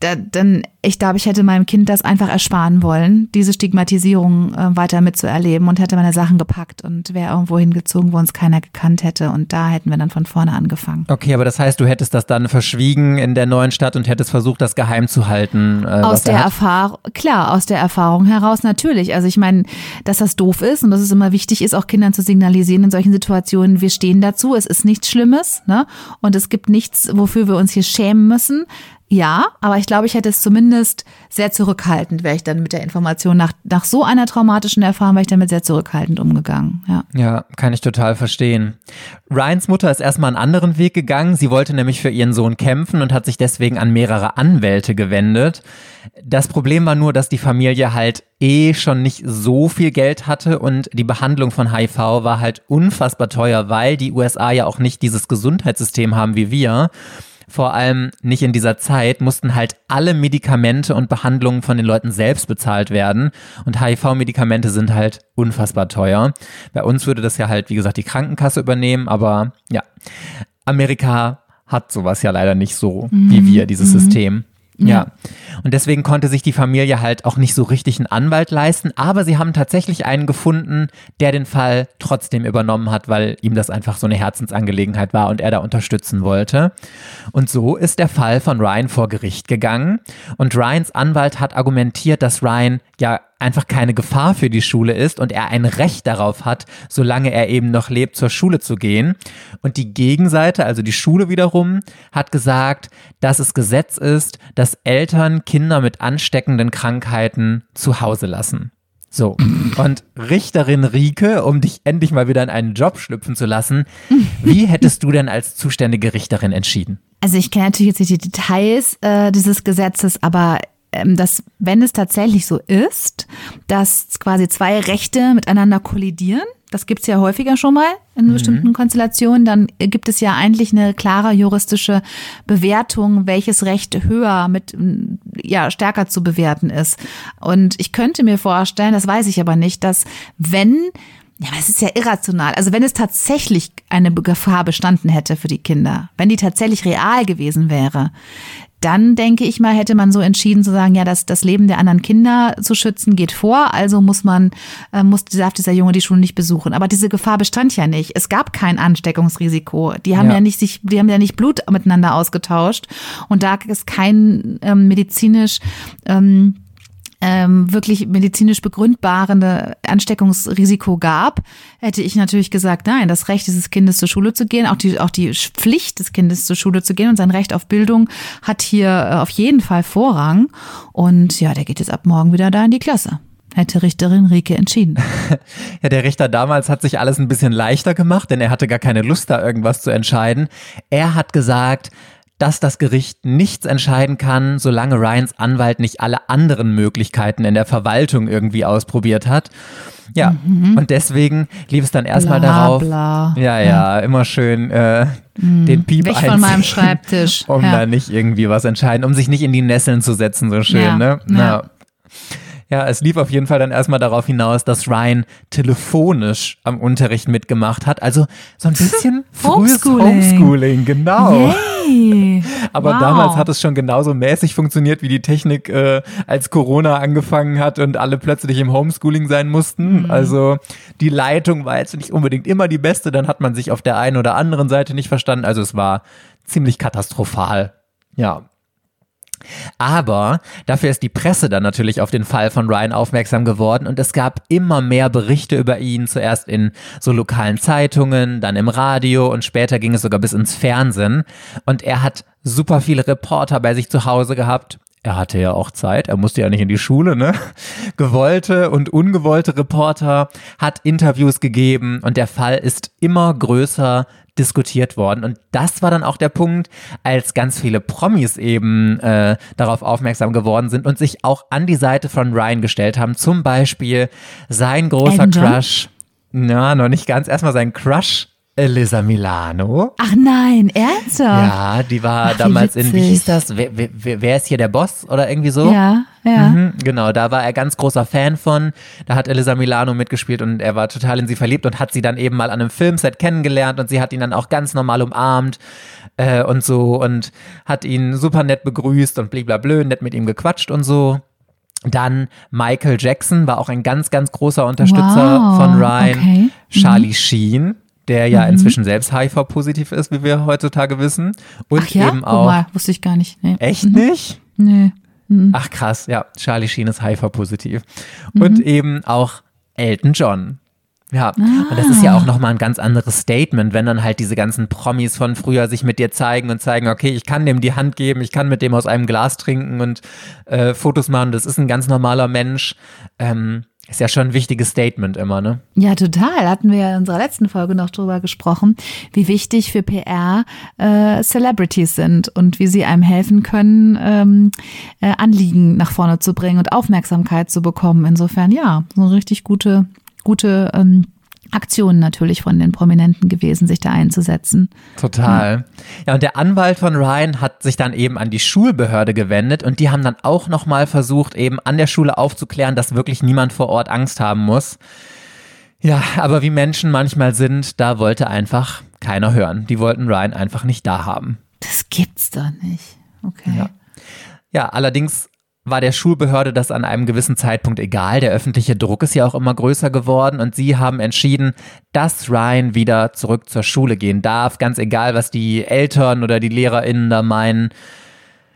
S2: da, dann, ich glaube, ich hätte meinem Kind das einfach ersparen wollen, diese Stigmatisierung äh, weiter mitzuerleben und hätte meine Sachen gepackt und wäre irgendwo hingezogen, wo uns keiner gekannt hätte. Und da hätten wir dann von vorne angefangen.
S1: Okay, aber das heißt, du hättest das dann verschwiegen in der neuen Stadt und hättest versucht, das geheim zu halten. Äh,
S2: Aus
S1: er
S2: der. Erfahrung, klar, aus der Erfahrung heraus natürlich. Also ich meine, dass das doof ist und dass es immer wichtig ist, auch Kindern zu signalisieren in solchen Situationen, wir stehen dazu, es ist nichts Schlimmes, ne? Und es gibt nichts, wofür wir uns hier schämen müssen. Ja, aber ich glaube, ich hätte es zumindest sehr zurückhaltend, wäre ich dann mit der Information nach, nach so einer traumatischen Erfahrung, wäre ich damit sehr zurückhaltend umgegangen. Ja.
S1: Ja, kann ich total verstehen. Ryans Mutter ist erstmal einen anderen Weg gegangen. Sie wollte nämlich für ihren Sohn kämpfen und hat sich deswegen an mehrere Anwälte gewendet. Das Problem war nur, dass die Familie halt eh schon nicht so viel Geld hatte und die Behandlung von HIV war halt unfassbar teuer, weil die USA ja auch nicht dieses Gesundheitssystem haben wie wir. Vor allem nicht in dieser Zeit mussten halt alle Medikamente und Behandlungen von den Leuten selbst bezahlt werden. Und HIV-Medikamente sind halt unfassbar teuer. Bei uns würde das ja halt, wie gesagt, die Krankenkasse übernehmen, aber ja, Amerika hat sowas ja leider nicht so wie wir, dieses System. Ja. Und deswegen konnte sich die Familie halt auch nicht so richtig einen Anwalt leisten, aber sie haben tatsächlich einen gefunden, der den Fall trotzdem übernommen hat, weil ihm das einfach so eine Herzensangelegenheit war und er da unterstützen wollte. Und so ist der Fall von Ryan vor Gericht gegangen und Ryans Anwalt hat argumentiert, dass Ryan ja einfach keine Gefahr für die Schule ist und er ein Recht darauf hat, solange er eben noch lebt, zur Schule zu gehen. Und die Gegenseite, also die Schule wiederum, hat gesagt, dass es Gesetz ist, dass Eltern Kinder mit ansteckenden Krankheiten zu Hause lassen. So, und Richterin Rike, um dich endlich mal wieder in einen Job schlüpfen zu lassen, wie hättest du denn als zuständige Richterin entschieden?
S2: Also ich kenne natürlich jetzt nicht die Details äh, dieses Gesetzes, aber dass, wenn es tatsächlich so ist, dass quasi zwei Rechte miteinander kollidieren, das gibt's ja häufiger schon mal in bestimmten Konstellationen, dann gibt es ja eigentlich eine klare juristische Bewertung, welches Recht höher mit, ja, stärker zu bewerten ist. Und ich könnte mir vorstellen, das weiß ich aber nicht, dass wenn Ja, aber es ist ja irrational. Also wenn es tatsächlich eine Gefahr bestanden hätte für die Kinder, wenn die tatsächlich real gewesen wäre, dann denke ich mal, hätte man so entschieden zu sagen, ja, das, das Leben der anderen Kinder zu schützen geht vor, also muss man, äh, muss, darf dieser Junge die Schule nicht besuchen. Aber diese Gefahr bestand ja nicht. Es gab kein Ansteckungsrisiko. Die haben ja,
S1: Ja.
S2: nicht sich, die haben ja nicht Blut miteinander ausgetauscht und da es kein ähm, medizinisch ähm, ähm, wirklich medizinisch begründbare Ansteckungsrisiko gab, hätte ich natürlich gesagt, nein, das Recht dieses Kindes zur Schule zu gehen, auch die, auch die Pflicht des Kindes zur Schule zu gehen und sein Recht auf Bildung hat hier äh, auf jeden Fall Vorrang. Und ja, der geht jetzt ab morgen wieder da in die Klasse. Hätte Richterin Rike entschieden. <laughs>
S1: Ja, der Richter damals hat sich alles ein bisschen leichter gemacht, denn er hatte gar keine Lust, da irgendwas zu entscheiden. Er hat gesagt, dass das Gericht nichts entscheiden kann, solange Ryans Anwalt nicht alle anderen Möglichkeiten in der Verwaltung irgendwie ausprobiert hat. Ja, und deswegen lief es dann erstmal darauf.
S2: bla.
S1: Ja, ja, immer schön äh, den Piep
S2: Weg von meinem Schreibtisch. <laughs>
S1: Um
S2: Ja.
S1: da nicht irgendwie was entscheiden, um sich nicht in die Nesseln zu setzen, so schön,
S2: Ja,
S1: ne?
S2: ja.
S1: Ja, es lief auf jeden Fall dann erstmal darauf hinaus, dass Ryan telefonisch am Unterricht mitgemacht hat. Also so ein bisschen <laughs> frühes
S2: Homeschooling.
S1: Homeschooling, genau.
S2: Yay. <laughs>
S1: Aber
S2: Wow.
S1: damals hat es schon genauso mäßig funktioniert, wie die Technik äh, als Corona angefangen hat und alle plötzlich im Homeschooling sein mussten.
S2: Mhm.
S1: Also die Leitung war jetzt nicht unbedingt immer die beste, dann hat man sich auf der einen oder anderen Seite nicht verstanden. Also es war ziemlich katastrophal. Ja. Aber dafür ist die Presse dann natürlich auf den Fall von Ryan aufmerksam geworden und es gab immer mehr Berichte über ihn, zuerst in so lokalen Zeitungen, dann im Radio und später ging es sogar bis ins Fernsehen. Und er hat super viele Reporter bei sich zu Hause gehabt. Er hatte ja auch Zeit, er musste ja nicht in die Schule, ne? <laughs> Gewollte und ungewollte Reporter, hat Interviews gegeben und der Fall ist immer größer diskutiert worden. Und das war dann auch der Punkt, als ganz viele Promis eben äh, darauf aufmerksam geworden sind und sich auch an die Seite von Ryan gestellt haben. Zum Beispiel sein großer
S2: John?
S1: Crush, na, noch nicht ganz, erstmal sein Crush, Elisa Milano.
S2: Ach nein, ernsthaft?
S1: Ja, die war
S2: Ach, wie
S1: damals in, wie hieß das? Wer, wer, wer ist hier der Boss oder irgendwie so?
S2: Ja, ja.
S1: Mhm, genau, da war er ganz großer Fan von. Da hat Elisa Milano mitgespielt und er war total in sie verliebt und hat sie dann eben mal an einem Filmset kennengelernt und sie hat ihn dann auch ganz normal umarmt äh, und so und hat ihn super nett begrüßt und bliblablö, nett mit ihm gequatscht und so. Dann Michael Jackson war auch ein ganz, ganz großer Unterstützer
S2: Wow,
S1: von Ryan.
S2: okay. Mhm.
S1: Charlie Sheen, der ja inzwischen selbst HIV-positiv ist, wie wir heutzutage wissen. Und
S2: Ach ja,
S1: eben auch.
S2: mal, wusste ich gar nicht. Nee.
S1: Echt nicht?
S2: Nee.
S1: Ach krass, ja, Charlie Sheen ist HIV-positiv.
S2: Mhm.
S1: Und eben auch Elton John. Ja, und das ist ja
S2: Ah.
S1: auch nochmal ein ganz anderes Statement, wenn dann halt diese ganzen Promis von früher sich mit dir zeigen und zeigen, okay, ich kann dem die Hand geben, ich kann mit dem aus einem Glas trinken und äh, Fotos machen, das ist ein ganz normaler Mensch. Ähm, ist ja schon ein wichtiges Statement immer, ne?
S2: Ja, total. Hatten wir ja in unserer letzten Folge noch drüber gesprochen, wie wichtig für PR äh, Celebrities sind und wie sie einem helfen können, ähm, äh, Anliegen nach vorne zu bringen und Aufmerksamkeit zu bekommen. Insofern, ja, so eine richtig gute, gute ähm, Aktion natürlich von den Prominenten gewesen, sich da einzusetzen.
S1: Total. Ja, und der Anwalt von Ryan hat sich dann eben an die Schulbehörde gewendet und die haben dann auch nochmal versucht, eben an der Schule aufzuklären, dass wirklich niemand vor Ort Angst haben muss. Ja, aber wie Menschen manchmal sind, da wollte einfach keiner hören. Die wollten Ryan einfach nicht da haben.
S2: Das gibt's doch nicht. Okay.
S1: Ja. Ja, allerdings war der Schulbehörde das an einem gewissen Zeitpunkt egal. Der öffentliche Druck ist ja auch immer größer geworden und sie haben entschieden, dass Ryan wieder zurück zur Schule gehen darf, ganz egal, was die Eltern oder die LehrerInnen da meinen.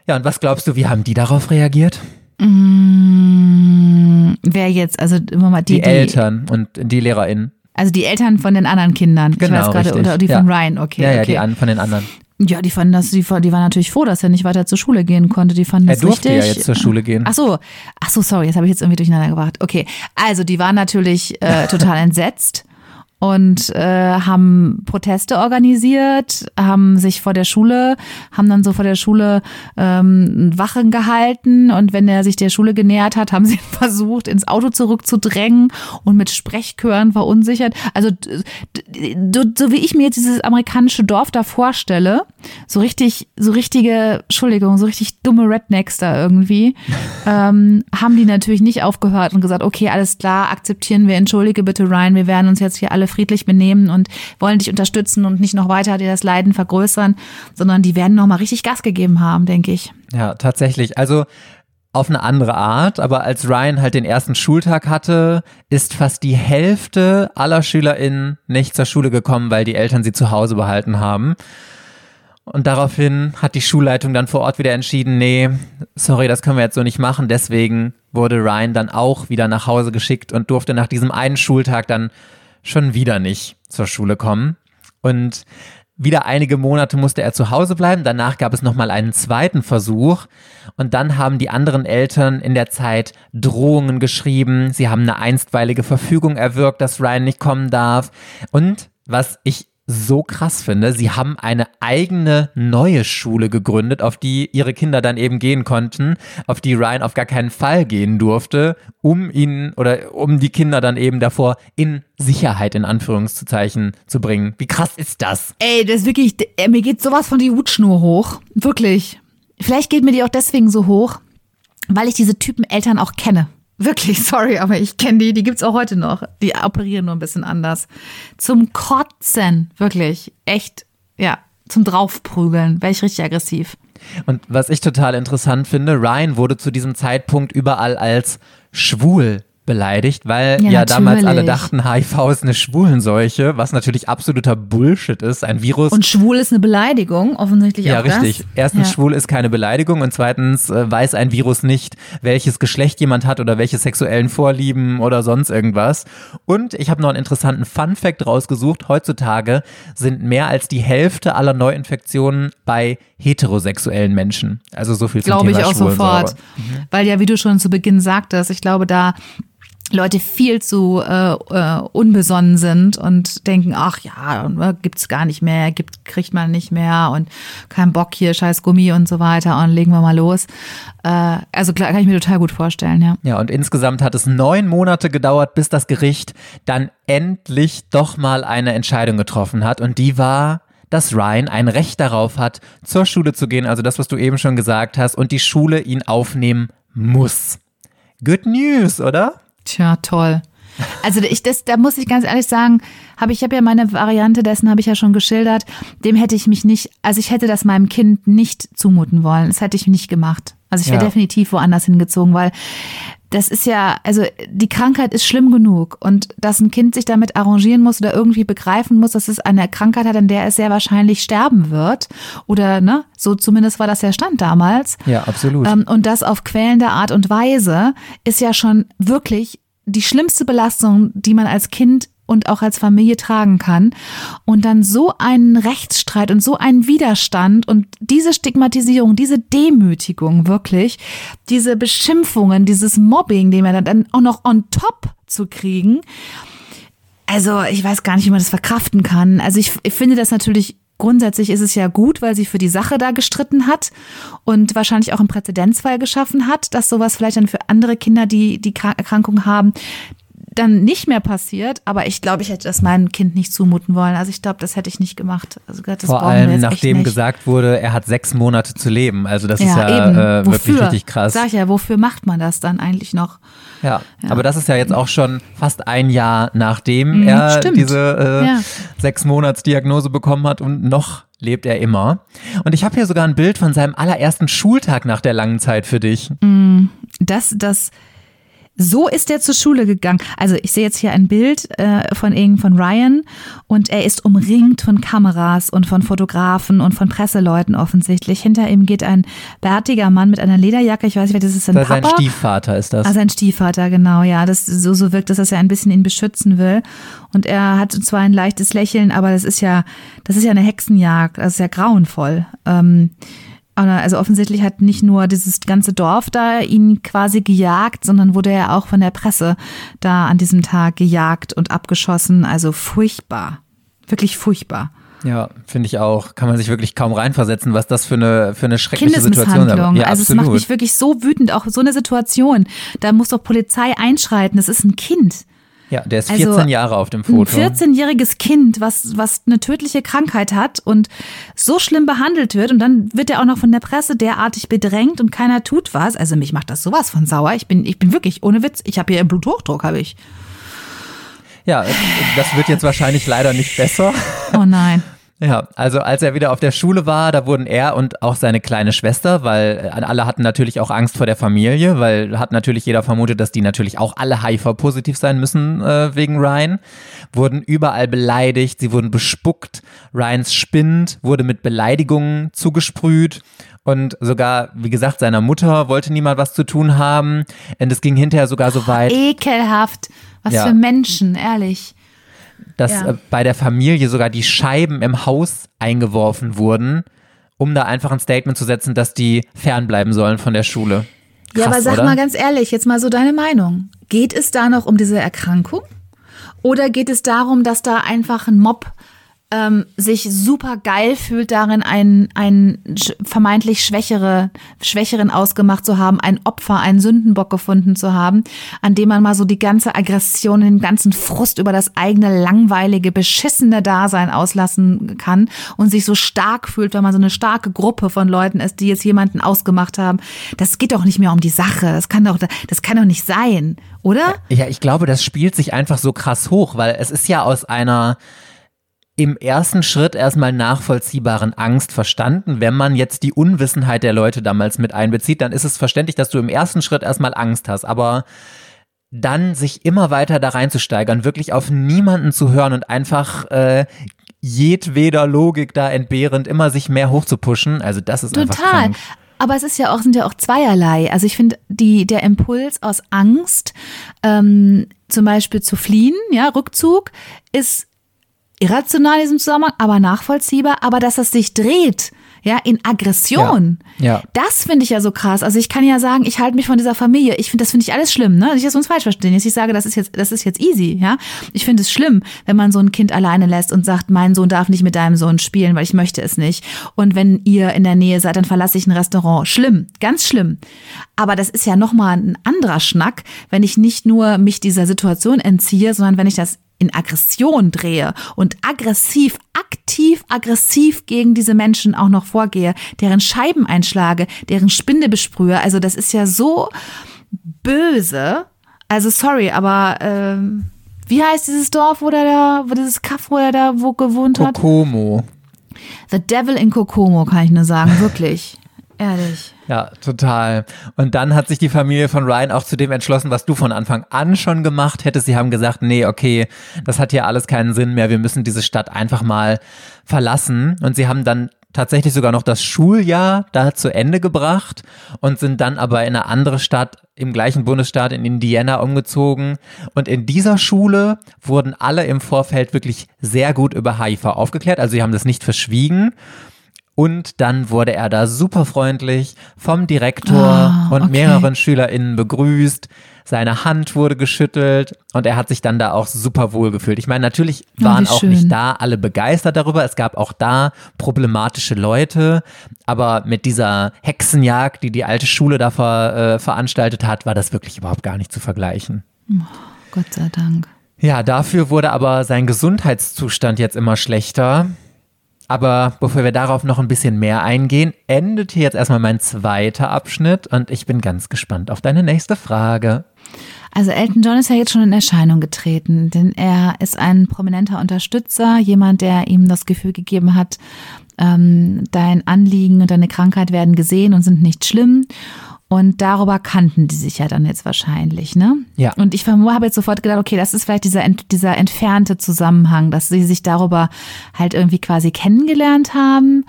S1: Ja, und was glaubst du, wie haben die darauf reagiert?
S2: Mm, wer jetzt, also immer mal
S1: Die,
S2: die, die,
S1: Eltern und die LehrerInnen.
S2: Also die Eltern von den anderen Kindern.
S1: Genau,
S2: ich weiß gerade,
S1: richtig.
S2: oder die
S1: Ja.
S2: von Ryan, okay.
S1: Ja, ja,
S2: okay.
S1: die an, von den anderen.
S2: Ja, die fanden das, die, die waren natürlich froh, dass er nicht weiter zur Schule gehen konnte. Die fanden
S1: Er
S2: das
S1: durfte
S2: richtig.
S1: ja jetzt zur Schule gehen.
S2: Ach so, ach so, sorry, jetzt habe ich jetzt irgendwie durcheinander gebracht. Okay, also die waren natürlich äh, total <laughs> entsetzt und äh, haben Proteste organisiert, haben sich vor der Schule, haben dann so vor der Schule ähm, Wachen gehalten und wenn er sich der Schule genähert hat, haben sie <laughs> versucht, ins Auto zurückzudrängen und mit Sprechchören verunsichert. Also so wie ich mir jetzt dieses amerikanische Dorf da vorstelle, so richtig, so richtige, Entschuldigung, so richtig dumme Rednecks da irgendwie, <laughs> ähm, haben die natürlich nicht aufgehört und gesagt, okay, alles klar, akzeptieren wir, entschuldige bitte Ryan, wir werden uns jetzt hier alle friedlich benehmen und wollen dich unterstützen und nicht noch weiter dir das Leiden vergrößern, sondern die werden nochmal richtig Gas gegeben haben, denke ich.
S1: Ja, tatsächlich. Also auf eine andere Art, aber als Ryan halt den ersten Schultag hatte, ist fast die Hälfte aller SchülerInnen nicht zur Schule gekommen, weil die Eltern sie zu Hause behalten haben. Und daraufhin hat die Schulleitung dann vor Ort wieder entschieden, nee, sorry, das können wir jetzt so nicht machen. Deswegen wurde Ryan dann auch wieder nach Hause geschickt und durfte nach diesem einen Schultag dann schon wieder nicht zur Schule kommen. Und wieder einige Monate musste er zu Hause bleiben. Danach gab es nochmal einen zweiten Versuch. Und dann haben die anderen Eltern in der Zeit Drohungen geschrieben. Sie haben eine einstweilige Verfügung erwirkt, dass Ryan nicht kommen darf. Und was ich so krass finde. Sie haben eine eigene neue Schule gegründet, auf die ihre Kinder dann eben gehen konnten, auf die Ryan auf gar keinen Fall gehen durfte, um ihnen oder um die Kinder dann eben davor in Sicherheit in Anführungszeichen zu bringen. Wie krass ist das?
S2: Ey, das ist wirklich, mir geht sowas von die Hutschnur hoch. Wirklich. Vielleicht geht mir die auch deswegen so hoch, weil ich diese Typen Eltern auch kenne. Wirklich, <laughs> sorry, aber ich kenne die, die gibt's auch heute noch. Die operieren nur ein bisschen anders. Zum Kotzen, wirklich. Echt, ja, zum Draufprügeln. Wäre ich richtig aggressiv.
S1: Und was ich total interessant finde, Ryan wurde zu diesem Zeitpunkt überall als schwul beleidigt, weil ja, ja damals alle dachten, HIV ist eine Schwulenseuche, was natürlich absoluter Bullshit ist, ein Virus.
S2: Und schwul ist eine Beleidigung, offensichtlich
S1: ja,
S2: auch
S1: Ja, richtig.
S2: Das.
S1: Erstens,
S2: ja.
S1: schwul ist keine Beleidigung und zweitens äh, weiß ein Virus nicht, welches Geschlecht jemand hat oder welche sexuellen Vorlieben oder sonst irgendwas. Und ich habe noch einen interessanten Fun Fact rausgesucht. Heutzutage sind mehr als die Hälfte aller Neuinfektionen bei heterosexuellen Menschen. Also so viel zum
S2: Glaube
S1: Thema
S2: ich auch sofort. Mhm. Weil ja, wie du schon zu Beginn sagtest, ich glaube, da Leute viel zu äh, äh, unbesonnen sind und denken, ach ja, ne, gibt's gar nicht mehr, gibt, kriegt man nicht mehr und kein Bock hier, scheiß Gummi und so weiter und legen wir mal los. Äh, also klar, kann ich mir total gut vorstellen, ja.
S1: Ja, und insgesamt hat es neun Monate gedauert, bis das Gericht dann endlich doch mal eine Entscheidung getroffen hat und die war, dass Ryan ein Recht darauf hat, zur Schule zu gehen, also das, was du eben schon gesagt hast, und die Schule ihn aufnehmen muss. Good News, oder?
S2: Tja, toll. Also ich das, da muss ich ganz ehrlich sagen, habe ich habe ja meine Variante dessen habe ich ja schon geschildert. Dem hätte ich mich nicht, also ich hätte das meinem Kind nicht zumuten wollen. Das hätte ich nicht gemacht. Also ich wäre ja. definitiv woanders hingezogen, weil das ist ja, also die Krankheit ist schlimm genug und dass ein Kind sich damit arrangieren muss oder irgendwie begreifen muss, dass es eine Krankheit hat, an der es sehr wahrscheinlich sterben wird oder ne, so zumindest war das der Stand damals.
S1: Ja, absolut.
S2: Ähm, und das auf quälende Art und Weise ist ja schon wirklich die schlimmste Belastung, die man als Kind und auch als Familie tragen kann. Und dann so einen Rechtsstreit und so einen Widerstand und diese Stigmatisierung, diese Demütigung wirklich, diese Beschimpfungen, dieses Mobbing, den man dann auch noch on top zu kriegen. Also ich weiß gar nicht, wie man das verkraften kann. Also ich, ich finde das natürlich grundsätzlich ist es ja gut, weil sie für die Sache da gestritten hat und wahrscheinlich auch einen Präzedenzfall geschaffen hat, dass sowas vielleicht dann für andere Kinder, die die Erkrankung haben, dann nicht mehr passiert, aber ich glaube, ich hätte das meinem Kind nicht zumuten wollen. Also ich glaube, das hätte ich nicht gemacht. Also das
S1: Vor allem, nachdem gesagt wurde, er hat sechs Monate zu leben. Also das
S2: ja,
S1: ist ja äh, wirklich richtig krass.
S2: Sag ich ja, wofür macht man das dann eigentlich noch?
S1: Ja, ja. aber das ist ja jetzt auch schon fast ein Jahr, nachdem mhm, er Stimmt. diese äh, ja. sechs Monats Diagnose bekommen hat und noch lebt er immer. Und ich habe hier sogar ein Bild von seinem allerersten Schultag nach der langen Zeit für dich.
S2: Mm, das, das so ist er zur Schule gegangen. Also ich sehe jetzt hier ein Bild äh, von von Ryan und er ist umringt von Kameras und von Fotografen und von Presseleuten offensichtlich. Hinter ihm geht ein bärtiger Mann mit einer Lederjacke. Ich weiß nicht, das ist sein
S1: das
S2: Papa.
S1: Sein Stiefvater ist das.
S2: Ah, sein Stiefvater, genau, ja. Das so so wirkt, dass er ein bisschen ihn beschützen will. Und er hat zwar ein leichtes Lächeln, aber das ist ja das ist ja eine Hexenjagd. Das ist ja grauenvoll. Ähm, Also offensichtlich hat nicht nur dieses ganze Dorf da ihn quasi gejagt, sondern wurde er auch von der Presse da an diesem Tag gejagt und abgeschossen. Also furchtbar. Wirklich furchtbar.
S1: Ja, finde ich auch. Kann man sich wirklich kaum reinversetzen, was das für eine, für eine schreckliche Situation ist.
S2: Ja, also absolut. es macht mich wirklich so wütend, auch so eine Situation. Da muss doch Polizei einschreiten. Das ist ein Kind.
S1: Ja, der ist 14 also, Jahre auf dem Foto.
S2: Ein 14-jähriges Kind, was, was eine tödliche Krankheit hat und so schlimm behandelt wird und dann wird er auch noch von der Presse derartig bedrängt und keiner tut was. Also mich macht das sowas von sauer. Ich bin, ich bin wirklich, ohne Witz, ich habe hier Bluthochdruck, habe ich.
S1: Ja, das wird jetzt wahrscheinlich leider nicht besser.
S2: Oh nein.
S1: Ja, also als er wieder auf der Schule war, da wurden er und auch seine kleine Schwester, weil äh, alle hatten natürlich auch Angst vor der Familie, weil hat natürlich jeder vermutet, dass die natürlich auch alle HIV-positiv sein müssen äh, wegen Ryan, wurden überall beleidigt, sie wurden bespuckt, Ryans Spind wurde mit Beleidigungen zugesprüht und sogar, wie gesagt, seiner Mutter wollte niemand was zu tun haben. Und es ging hinterher sogar so weit.
S2: Ekelhaft. Was ja. für Menschen, ehrlich
S1: dass ja. Äh, bei der Familie sogar die Scheiben im Haus eingeworfen wurden, um da einfach ein Statement zu setzen, dass die fernbleiben sollen von der Schule.
S2: Krass, ja, aber sag
S1: oder?
S2: mal ganz ehrlich, jetzt mal so deine Meinung. Geht es da noch um diese Erkrankung? Oder geht es darum, dass da einfach ein Mob ähm, sich super geil fühlt darin, einen, einen vermeintlich schwächere, schwächeren ausgemacht zu haben, ein Opfer, einen Sündenbock gefunden zu haben, an dem man mal so die ganze Aggression, den ganzen Frust über das eigene langweilige, beschissene Dasein auslassen kann und sich so stark fühlt, wenn man so eine starke Gruppe von Leuten ist, die jetzt jemanden ausgemacht haben. Das geht doch nicht mehr um die Sache. Das kann doch, das kann doch nicht sein, oder?
S1: Ja, ich glaube, das spielt sich einfach so krass hoch, weil es ist ja aus einer im ersten Schritt erstmal nachvollziehbaren Angst verstanden. Wenn man jetzt die Unwissenheit der Leute damals mit einbezieht, dann ist es verständlich, dass du im ersten Schritt erstmal Angst hast. Aber dann sich immer weiter da reinzusteigern, wirklich auf niemanden zu hören und einfach äh, jedweder Logik da entbehrend immer sich mehr hochzupuschen, also das ist Total. einfach krank.
S2: Aber es ist ja auch, sind ja auch zweierlei. Also ich finde, die, der Impuls aus Angst, ähm, zum Beispiel zu fliehen, ja, Rückzug, ist irrational in diesem Zusammenhang, aber nachvollziehbar, aber dass es sich dreht, ja, in Aggression.
S1: Ja. ja.
S2: Das finde ich ja so krass. Also ich kann ja sagen, ich halte mich von dieser Familie. Ich finde, das finde ich alles schlimm, ne? Nicht, dass wir uns falsch verstehen. Jetzt ich sage, das ist jetzt, das ist jetzt easy, ja. Ich finde es schlimm, wenn man so ein Kind alleine lässt und sagt, mein Sohn darf nicht mit deinem Sohn spielen, weil ich möchte es nicht. Und wenn ihr in der Nähe seid, dann verlasse ich ein Restaurant. Schlimm, ganz schlimm. Aber das ist ja nochmal ein anderer Schnack, wenn ich nicht nur mich dieser Situation entziehe, sondern wenn ich das in Aggression drehe und aggressiv, aktiv aggressiv gegen diese Menschen auch noch vorgehe, deren Scheiben einschlage, deren Spinde besprühe. Also das ist ja so böse. Also sorry, aber ähm, wie heißt dieses Dorf, wo der da, wo dieses Kaff, wo er da wo gewohnt
S1: hat? Kokomo.
S2: The Devil in Kokomo, kann ich nur sagen, wirklich. Ehrlich.
S1: Ja, total. Und dann hat sich die Familie von Ryan auch zu dem entschlossen, was du von Anfang an schon gemacht hättest. Sie haben gesagt, nee, okay, das hat hier alles keinen Sinn mehr. Wir müssen diese Stadt einfach mal verlassen. Und sie haben dann tatsächlich sogar noch das Schuljahr da zu Ende gebracht und sind dann aber in eine andere Stadt im gleichen Bundesstaat in Indiana umgezogen. Und in dieser Schule wurden alle im Vorfeld wirklich sehr gut über HIV aufgeklärt. Also sie haben das nicht verschwiegen. Und dann wurde er da super freundlich vom Direktor oh, und okay. mehreren SchülerInnen begrüßt. Seine Hand wurde geschüttelt und er hat sich dann da auch super wohl gefühlt. Ich meine, natürlich oh, waren oh, auch nicht da alle begeistert darüber. Es gab auch da problematische Leute. Aber mit dieser Hexenjagd, die die alte Schule da ver, äh, veranstaltet hat, war das wirklich überhaupt gar nicht zu vergleichen.
S2: Oh, Gott sei Dank.
S1: Ja, dafür wurde aber sein Gesundheitszustand jetzt immer schlechter. Aber bevor wir darauf noch ein bisschen mehr eingehen, endet hier jetzt erstmal mein zweiter Abschnitt und ich bin ganz gespannt auf deine nächste Frage.
S2: Also Elton John ist ja jetzt schon in Erscheinung getreten, denn er ist ein prominenter Unterstützer, jemand, der ihm das Gefühl gegeben hat, ähm, dein Anliegen und deine Krankheit werden gesehen und sind nicht schlimm. Und darüber kannten die sich ja dann jetzt wahrscheinlich, ne?
S1: Ja.
S2: Und ich habe jetzt sofort gedacht, okay, das ist vielleicht dieser, dieser entfernte Zusammenhang, dass sie sich darüber halt irgendwie quasi kennengelernt haben.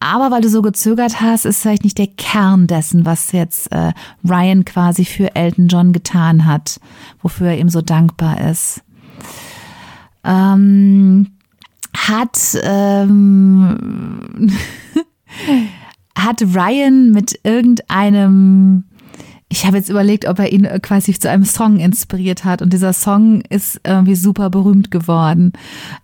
S2: Aber weil du so gezögert hast, ist vielleicht nicht der Kern dessen, was jetzt äh, Ryan quasi für Elton John getan hat, wofür er ihm so dankbar ist. Ähm, hat ähm, <laughs> hat Ryan mit irgendeinem ich habe jetzt überlegt, ob er ihn quasi zu einem Song inspiriert hat und dieser Song ist irgendwie super berühmt geworden.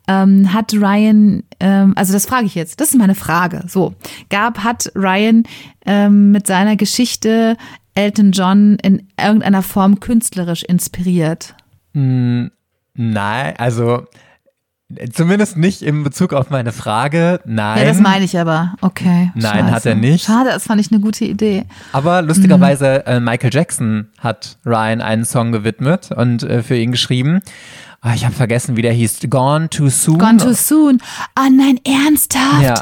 S2: Ähm, hat Ryan, ähm, also das frage ich jetzt, das ist meine Frage. So, gab, hat Ryan ähm, mit seiner Geschichte Elton John in irgendeiner Form künstlerisch inspiriert?
S1: Nein, also Zumindest nicht in Bezug auf meine Frage. Nein.
S2: Ja, das meine ich aber. Okay.
S1: Nein,
S2: Scheiße.
S1: hat er nicht.
S2: Schade, das fand ich eine gute Idee.
S1: Aber lustigerweise, äh, Michael Jackson hat Ryan einen Song gewidmet und äh, für ihn geschrieben. Ah, ich habe vergessen, wie der hieß. Gone Too Soon.
S2: Gone Too Soon. Ah, nein, ernsthaft?
S1: Ja.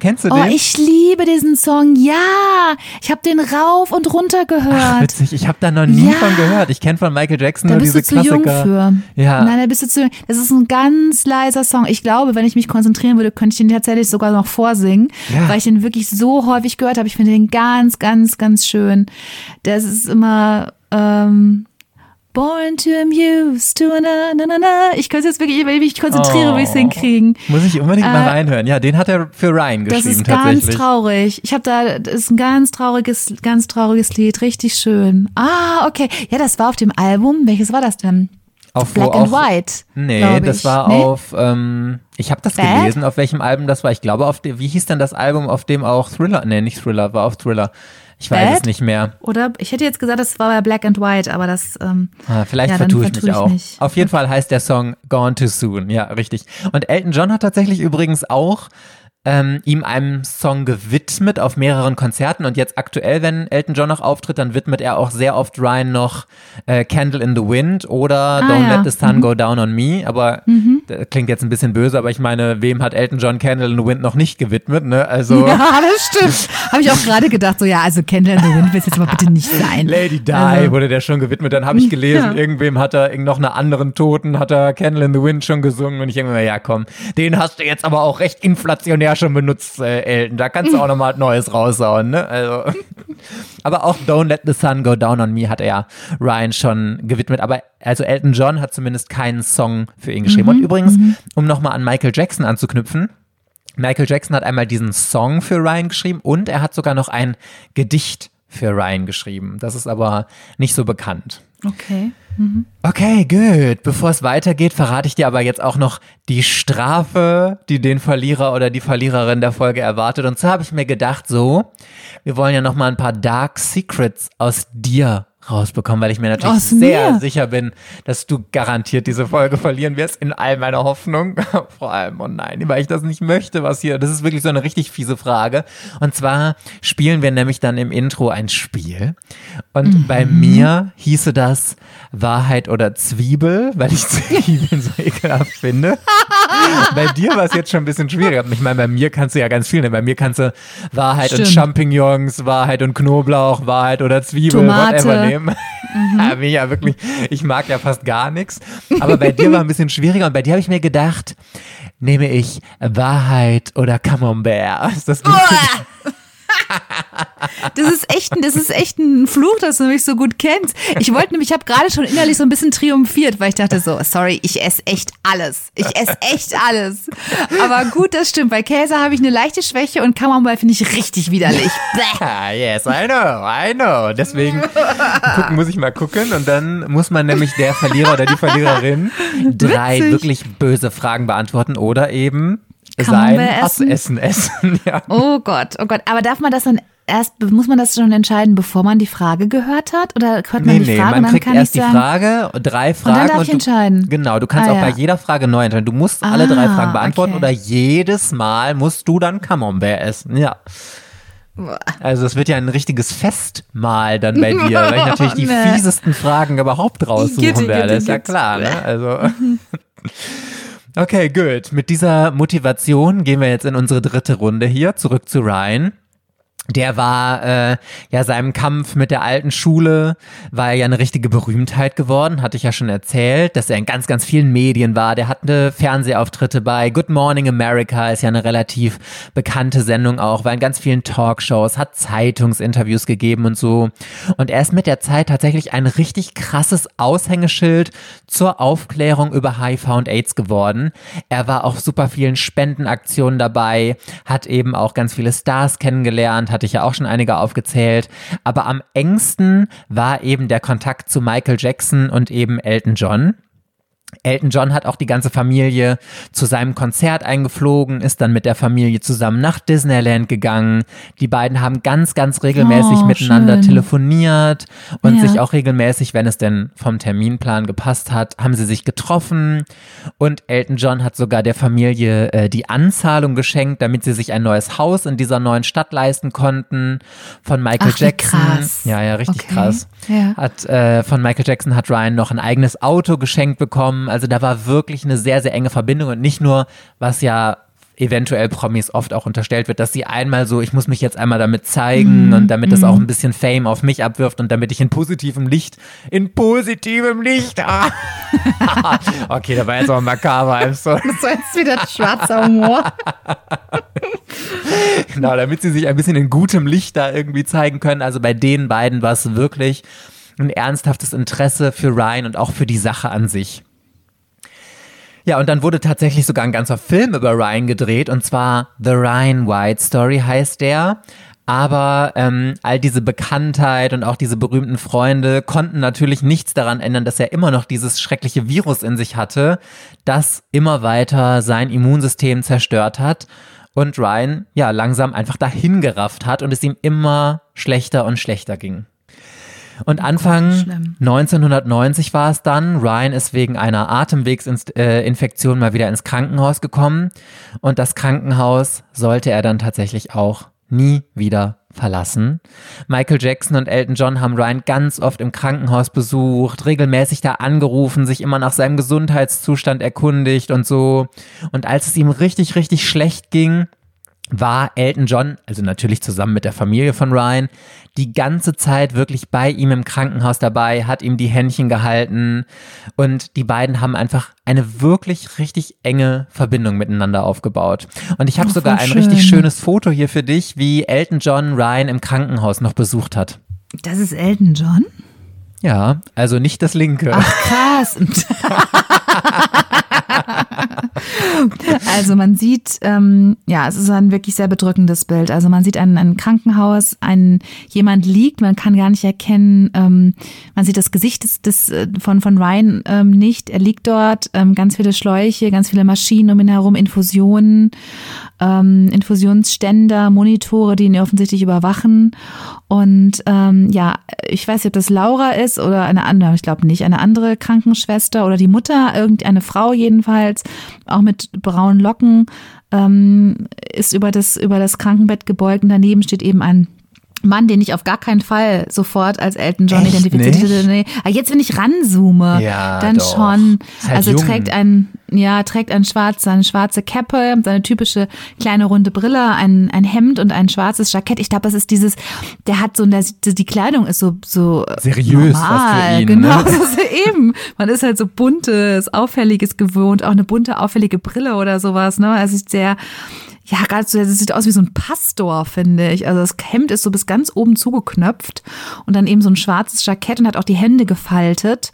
S1: Kennst du
S2: Oh,
S1: den?
S2: ich liebe diesen Song. Ja, ich habe den rauf und runter gehört.
S1: Ach, witzig, ich habe da noch nie
S2: Ja.
S1: von gehört. Ich kenne von Michael Jackson
S2: da
S1: nur
S2: bist
S1: diese
S2: du zu jung
S1: Klassiker.
S2: für.
S1: Ja.
S2: Nein, da bist du zu jung. Das ist ein ganz leiser Song. Ich glaube, wenn ich mich konzentrieren würde, könnte ich den tatsächlich sogar noch vorsingen,
S1: Ja.
S2: weil ich den wirklich so häufig gehört habe. Ich finde den ganz, ganz, ganz schön. Das ist immer ähm, Born to amuse, to na na na na. Ich könnte jetzt wirklich, wenn ich mich konzentriere,
S1: Oh.
S2: würde ich es hinkriegen.
S1: Muss ich unbedingt mal
S2: Äh,
S1: reinhören. Ja, den hat er für Ryan
S2: Das
S1: geschrieben
S2: ist ganz
S1: tatsächlich.
S2: traurig. Ich habe da, das ist ein ganz trauriges, ganz trauriges Lied, richtig schön. Ah, okay. Ja, das war auf dem Album. Welches war das denn?
S1: Auf
S2: Black and
S1: auch-
S2: White.
S1: Nee, das war
S2: Nee?
S1: auf, ähm, ich habe das
S2: Bad?
S1: gelesen, auf welchem Album das war. Ich glaube, auf dem, wie hieß denn das Album, auf dem auch Thriller, nee, nicht Thriller, war auf Thriller. Ich weiß
S2: Bad?
S1: es nicht mehr.
S2: Oder ich hätte jetzt gesagt, das war bei Black and White, aber das. Ähm,
S1: Ah, vielleicht
S2: Ja,
S1: vertue ich
S2: vertue
S1: mich
S2: ich
S1: auch.
S2: mich.
S1: Auf jeden Fall heißt der Song Gone Too Soon. Ja, richtig. Und Elton John hat tatsächlich übrigens auch ähm, ihm einen Song gewidmet auf mehreren Konzerten. Und jetzt aktuell, wenn Elton John noch auftritt, dann widmet er auch sehr oft Ryan noch äh, Candle in the Wind oder Don't
S2: Ah, ja. Mhm.
S1: Let the Sun Go Down on Me. Aber das klingt jetzt ein bisschen böse, aber ich meine, wem hat Elton John Candle in the Wind noch nicht gewidmet? Ne? Also <laughs>
S2: ja, das stimmt. Habe ich auch gerade gedacht, so, ja, also Candle in the Wind wird jetzt aber bitte nicht sein.
S1: Lady Di
S2: Also-
S1: wurde der schon gewidmet. Dann habe ich gelesen,
S2: Ja.
S1: irgendwem hat er, noch einer anderen Toten, hat er Candle in the Wind schon gesungen. Und ich denke mir, ja komm, den hast du jetzt aber auch recht inflationär schon benutzt, äh, Elton. Da kannst du auch nochmal Neues raushauen, ne? Also. <laughs> aber auch Don't Let the Sun Go Down on Me hat er Ryan schon gewidmet. Aber also Elton John hat zumindest keinen Song für ihn geschrieben. Und übrigens, um nochmal an Michael Jackson anzuknüpfen, Michael Jackson hat einmal diesen Song für Ryan geschrieben und er hat sogar noch ein Gedicht für Ryan geschrieben. Das ist aber nicht so bekannt.
S2: Okay.
S1: Okay, gut. Bevor es weitergeht, verrate ich dir aber jetzt auch noch die Strafe, die den Verlierer oder die Verliererin der Folge erwartet. Und so habe ich mir gedacht, so, wir wollen ja noch mal ein paar Dark Secrets aus dir rausbekommen, weil ich mir natürlich
S2: Aus
S1: sehr
S2: mir?
S1: sicher bin, dass du garantiert diese Folge verlieren wirst, in all meiner Hoffnung. <laughs> Vor allem, oh nein, weil ich das nicht möchte, was hier, das ist wirklich so eine richtig fiese Frage. Und zwar spielen wir nämlich dann im Intro ein Spiel. Und bei mir hieße das Wahrheit oder Zwiebel, weil ich <laughs> Zwiebeln so ekelhaft finde. <laughs> bei dir war es jetzt schon ein bisschen schwieriger. Ich meine, bei mir kannst du ja ganz viel nehmen. Bei mir kannst du Wahrheit und
S2: Stimmt.
S1: Champignons, Wahrheit und Knoblauch, Wahrheit oder Zwiebel,
S2: Tomate.
S1: whatever nehmen. Ja, mir <laughs> ja wirklich, ich mag ja fast gar nichts. Aber bei dir war ein bisschen schwieriger und bei dir habe ich mir gedacht, nehme ich Wahrheit oder Camembert. Ist das
S2: Das ist echt, ein- das ist echt ein Fluch, dass du mich so gut kennst. Ich wollte nämlich, ich habe gerade schon innerlich so ein bisschen triumphiert, weil ich dachte so, sorry, ich esse echt alles. Ich esse echt alles. Aber gut, das stimmt. Bei Käse habe ich eine leichte Schwäche und Camembert finde ich richtig widerlich. <laughs> Bäh.
S1: Ah, yes, I know, I know. Deswegen gucken muss ich mal gucken und dann muss man nämlich der Verlierer oder die Verliererin <laughs> drei
S2: Witzig.
S1: wirklich böse Fragen beantworten oder eben sein
S2: Camembert
S1: Hassessen essen. <laughs> Ja.
S2: Oh Gott, oh Gott. Aber darf man das dann erst, muss man das schon entscheiden, bevor man die Frage gehört hat? Oder hört man
S1: Nee,
S2: die
S1: nee,
S2: Frage
S1: man
S2: und dann
S1: kriegt
S2: kann
S1: erst
S2: ich
S1: die
S2: sagen,
S1: Frage, drei Fragen.
S2: darf ich
S1: du,
S2: entscheiden.
S1: Genau, du kannst
S2: Ah,
S1: auch bei
S2: ja.
S1: jeder Frage neu entscheiden. Du musst alle drei
S2: Ah,
S1: Fragen beantworten
S2: okay.
S1: oder jedes Mal musst du dann Camembert essen. Ja. Also es wird ja ein richtiges Festmahl dann bei dir, weil ich <laughs> natürlich die fiesesten Fragen überhaupt raussuchen werde. Ist ja klar, ne? Also. <laughs> Okay, gut. Mit dieser Motivation gehen wir jetzt in unsere dritte Runde hier, zurück zu Ryan. Der war äh, ja seinem Kampf mit der alten Schule, war er ja eine richtige Berühmtheit geworden, hatte ich ja schon erzählt, dass er in ganz, ganz vielen Medien war. Der hatte Fernsehauftritte bei Good Morning America, ist ja eine relativ bekannte Sendung auch, war in ganz vielen Talkshows, hat Zeitungsinterviews gegeben und so. Und er ist mit der Zeit tatsächlich ein richtig krasses Aushängeschild zur Aufklärung über HIV und AIDS geworden. Er war auf super vielen Spendenaktionen dabei, hat eben auch ganz viele Stars kennengelernt, hatte ich ja auch schon einige aufgezählt. Aber am engsten war eben der Kontakt zu Michael Jackson und eben Elton John. Elton John hat auch die ganze Familie zu seinem Konzert eingeflogen, ist dann mit der Familie zusammen nach Disneyland gegangen. Die beiden haben ganz, ganz regelmäßig
S2: Oh,
S1: miteinander
S2: schön.
S1: telefoniert und
S2: Ja.
S1: sich auch regelmäßig, wenn es denn vom Terminplan gepasst hat, haben sie sich getroffen. Und Elton John hat sogar der Familie äh, die Anzahlung geschenkt, damit sie sich ein neues Haus in dieser neuen Stadt leisten konnten. Von Michael
S2: Ach,
S1: Jackson.
S2: krass.
S1: Ja, ja, richtig
S2: Okay.
S1: krass.
S2: Ja.
S1: Hat äh, von Michael Jackson hat Ryan noch ein eigenes Auto geschenkt bekommen. Also da war wirklich eine sehr, sehr enge Verbindung und nicht nur, was ja eventuell Promis oft auch unterstellt wird, dass sie einmal so, ich muss mich jetzt einmal damit zeigen
S2: Mhm,
S1: und damit das auch ein bisschen Fame auf mich abwirft und damit ich in positivem Licht, in positivem Licht, ah. <laughs> okay, da war jetzt auch makaber, I'm sorry.
S2: Das war jetzt wieder schwarzer Humor. <laughs>
S1: Genau, damit sie sich ein bisschen in gutem Licht da irgendwie zeigen können. Also bei den beiden war es wirklich ein ernsthaftes Interesse für Ryan und auch für die Sache an sich. Ja, und dann wurde tatsächlich sogar ein ganzer Film über Ryan gedreht, und zwar The Ryan White Story heißt der. Aber ähm, all diese Bekanntheit und auch diese berühmten Freunde konnten natürlich nichts daran ändern, dass er immer noch dieses schreckliche Virus in sich hatte, das immer weiter sein Immunsystem zerstört hat und Ryan ja langsam einfach dahin gerafft hat und es ihm immer schlechter und schlechter ging. Und Anfang
S2: schlimm.
S1: 1990 war es dann. Ryan ist wegen einer Atemwegsinfektion mal wieder ins Krankenhaus gekommen. Und das Krankenhaus sollte er dann tatsächlich auch nie wieder verlassen. Michael Jackson und Elton John haben Ryan ganz oft im Krankenhaus besucht, regelmäßig da angerufen, sich immer nach seinem Gesundheitszustand erkundigt und so. Und als es ihm richtig, richtig schlecht ging, war Elton John, also natürlich zusammen mit der Familie von Ryan, die ganze Zeit wirklich bei ihm im Krankenhaus dabei, hat ihm die Händchen gehalten und die beiden haben einfach eine wirklich richtig enge Verbindung miteinander aufgebaut. Und ich habe sogar ein richtig
S2: schön.
S1: schönes Foto hier für dich, wie Elton John Ryan im Krankenhaus noch besucht hat.
S2: Das ist Elton John?
S1: Ja, also nicht das linke.
S2: Ach, krass. <laughs> <laughs> also man sieht, ähm, ja, es ist ein wirklich sehr bedrückendes Bild. Also man sieht ein, ein Krankenhaus, ein jemand liegt, man kann gar nicht erkennen, ähm, man sieht das Gesicht des, des äh, von von Ryan ähm, nicht. Er liegt dort, ähm, ganz viele Schläuche, ganz viele Maschinen um ihn herum, Infusionen, ähm, Infusionsständer, Monitore, die ihn offensichtlich überwachen. Und ähm, ja, ich weiß nicht, ob das Laura ist oder eine andere, ich glaube nicht, eine andere Krankenschwester oder die Mutter, irgendeine Frau jedenfalls, auch mit braunen Locken, ähm, ist über das, über das Krankenbett gebeugt und daneben steht eben ein Mann, den ich auf gar keinen Fall sofort als Elton John
S1: Echt
S2: identifiziert
S1: nicht?
S2: hätte. Nee. Aber jetzt, wenn ich ranzoome,
S1: Ja,
S2: dann
S1: doch.
S2: schon.
S1: Halt
S2: also
S1: jung.
S2: trägt ein, ja, trägt ein schwarz, seine schwarze Cappe, seine typische kleine runde Brille, ein, ein Hemd und ein schwarzes Jackett. Ich glaube, das ist dieses, der hat so, der, die Kleidung ist so, so
S1: Seriös
S2: normal.
S1: ihn,
S2: Genau,
S1: ne? <laughs>
S2: das ist eben. Man ist halt so buntes, auffälliges gewohnt, auch eine bunte, auffällige Brille oder sowas, ne? Also sehr, ja, gerade so, das sieht aus wie so ein Pastor, finde ich. Also das Hemd ist so bis ganz oben zugeknöpft und dann eben so ein schwarzes Jackett und hat auch die Hände gefaltet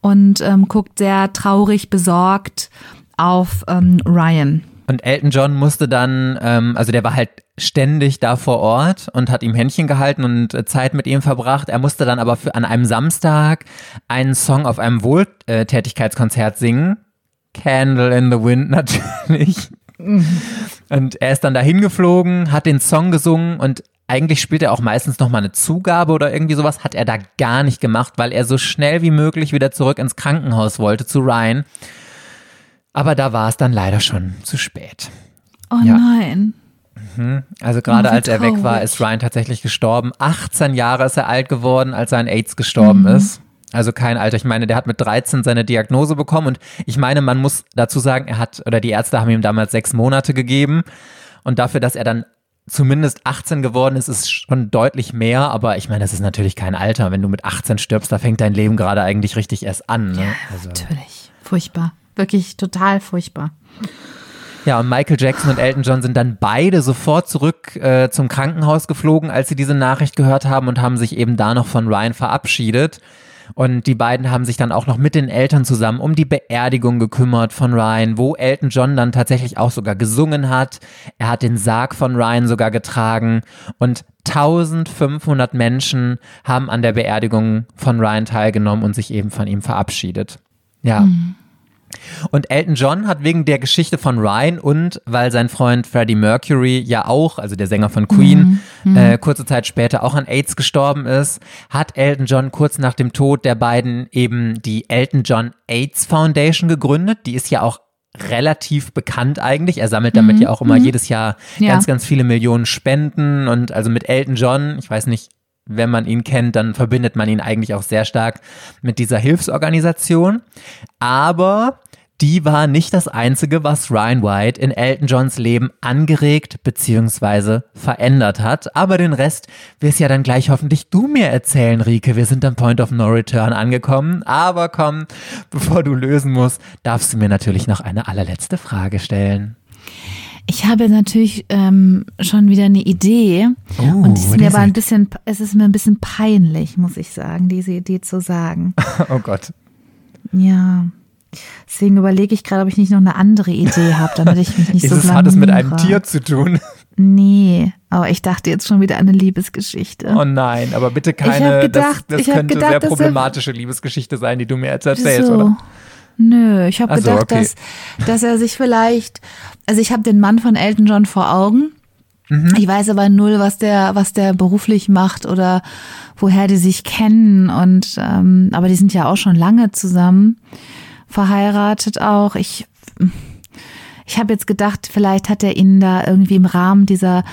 S2: und ähm, guckt sehr traurig, besorgt auf ähm, Ryan.
S1: Und Elton John musste dann, ähm, also der war halt ständig da vor Ort und hat ihm Händchen gehalten und äh, Zeit mit ihm verbracht. Er musste dann aber für, an einem Samstag einen Song auf einem Wohltätigkeitskonzert singen. Candle in the Wind <laughs> natürlich. Und er ist dann dahin geflogen, hat den Song gesungen und eigentlich spielt er auch meistens noch mal eine Zugabe oder irgendwie sowas, hat er da gar nicht gemacht, weil er so schnell wie möglich wieder zurück ins Krankenhaus wollte zu Ryan. Aber da war es dann leider schon zu spät.
S2: Oh
S1: Ja.
S2: nein.
S1: Also gerade
S2: Oh,
S1: als er weg war, ist Ryan tatsächlich gestorben. 18 Jahre ist er alt geworden, als er an AIDS gestorben
S2: Mhm.
S1: ist. Also kein Alter. Ich meine, der hat mit 13 seine Diagnose bekommen und ich meine, man muss dazu sagen, er hat, oder die Ärzte haben ihm damals sechs Monate gegeben und dafür, dass er dann zumindest 18 geworden ist, ist schon deutlich mehr, aber ich meine, das ist natürlich kein Alter. Wenn du mit 18 stirbst, da fängt dein Leben gerade eigentlich richtig erst an. Ne? Also.
S2: Natürlich. Furchtbar. Wirklich total furchtbar.
S1: Ja, und Michael Jackson und Elton John sind dann beide sofort zurück äh, zum Krankenhaus geflogen, als sie diese Nachricht gehört haben und haben sich eben da noch von Ryan verabschiedet. Und die beiden haben sich dann auch noch mit den Eltern zusammen um die Beerdigung gekümmert von Ryan, wo Elton John dann tatsächlich auch sogar gesungen hat. Er hat den Sarg von Ryan sogar getragen und 1500 Menschen haben an der Beerdigung von Ryan teilgenommen und sich eben von ihm verabschiedet. Ja. Mhm. Und Elton John hat wegen der Geschichte von Ryan und weil sein Freund Freddie Mercury ja auch, also der Sänger von Queen, mhm. äh, kurze Zeit später auch an AIDS gestorben ist, hat Elton John kurz nach dem Tod der beiden eben die Elton John AIDS Foundation gegründet. Die ist ja auch relativ bekannt eigentlich. Er sammelt damit mhm. ja auch immer mhm. jedes Jahr ja. ganz, ganz viele Millionen Spenden und also mit Elton John, ich weiß nicht, wenn man ihn kennt, dann verbindet man ihn eigentlich auch sehr stark mit dieser Hilfsorganisation. Aber die war nicht das Einzige, was Ryan White in Elton Johns Leben angeregt bzw. verändert hat. Aber den Rest wirst ja dann gleich hoffentlich du mir erzählen, Rike. Wir sind am Point of No Return angekommen. Aber komm, bevor du lösen musst, darfst du mir natürlich noch eine allerletzte Frage stellen.
S2: Ich habe natürlich ähm, schon wieder eine Idee oh, und ist mir aber ein bisschen, es ist mir ein bisschen peinlich, muss ich sagen, diese Idee zu sagen. <laughs>
S1: oh Gott.
S2: Ja. Deswegen überlege ich gerade, ob ich nicht noch eine andere Idee habe, damit ich mich nicht so
S1: es, Hat es mit einem Tier zu tun?
S2: Nee, aber ich dachte jetzt schon wieder an eine Liebesgeschichte.
S1: Oh nein, aber bitte keine, gedacht, das, das könnte gedacht, sehr problematische Liebesgeschichte sein, die du mir jetzt erzählst, so. oder?
S2: Nö, ich habe so, gedacht, okay. dass, dass er sich vielleicht, also ich habe den Mann von Elton John vor Augen. Mhm. Ich weiß aber null, was der, was der beruflich macht oder woher die sich kennen. Und ähm, aber die sind ja auch schon lange zusammen, verheiratet auch. Ich ich habe jetzt gedacht, vielleicht hat er ihn da irgendwie im Rahmen dieser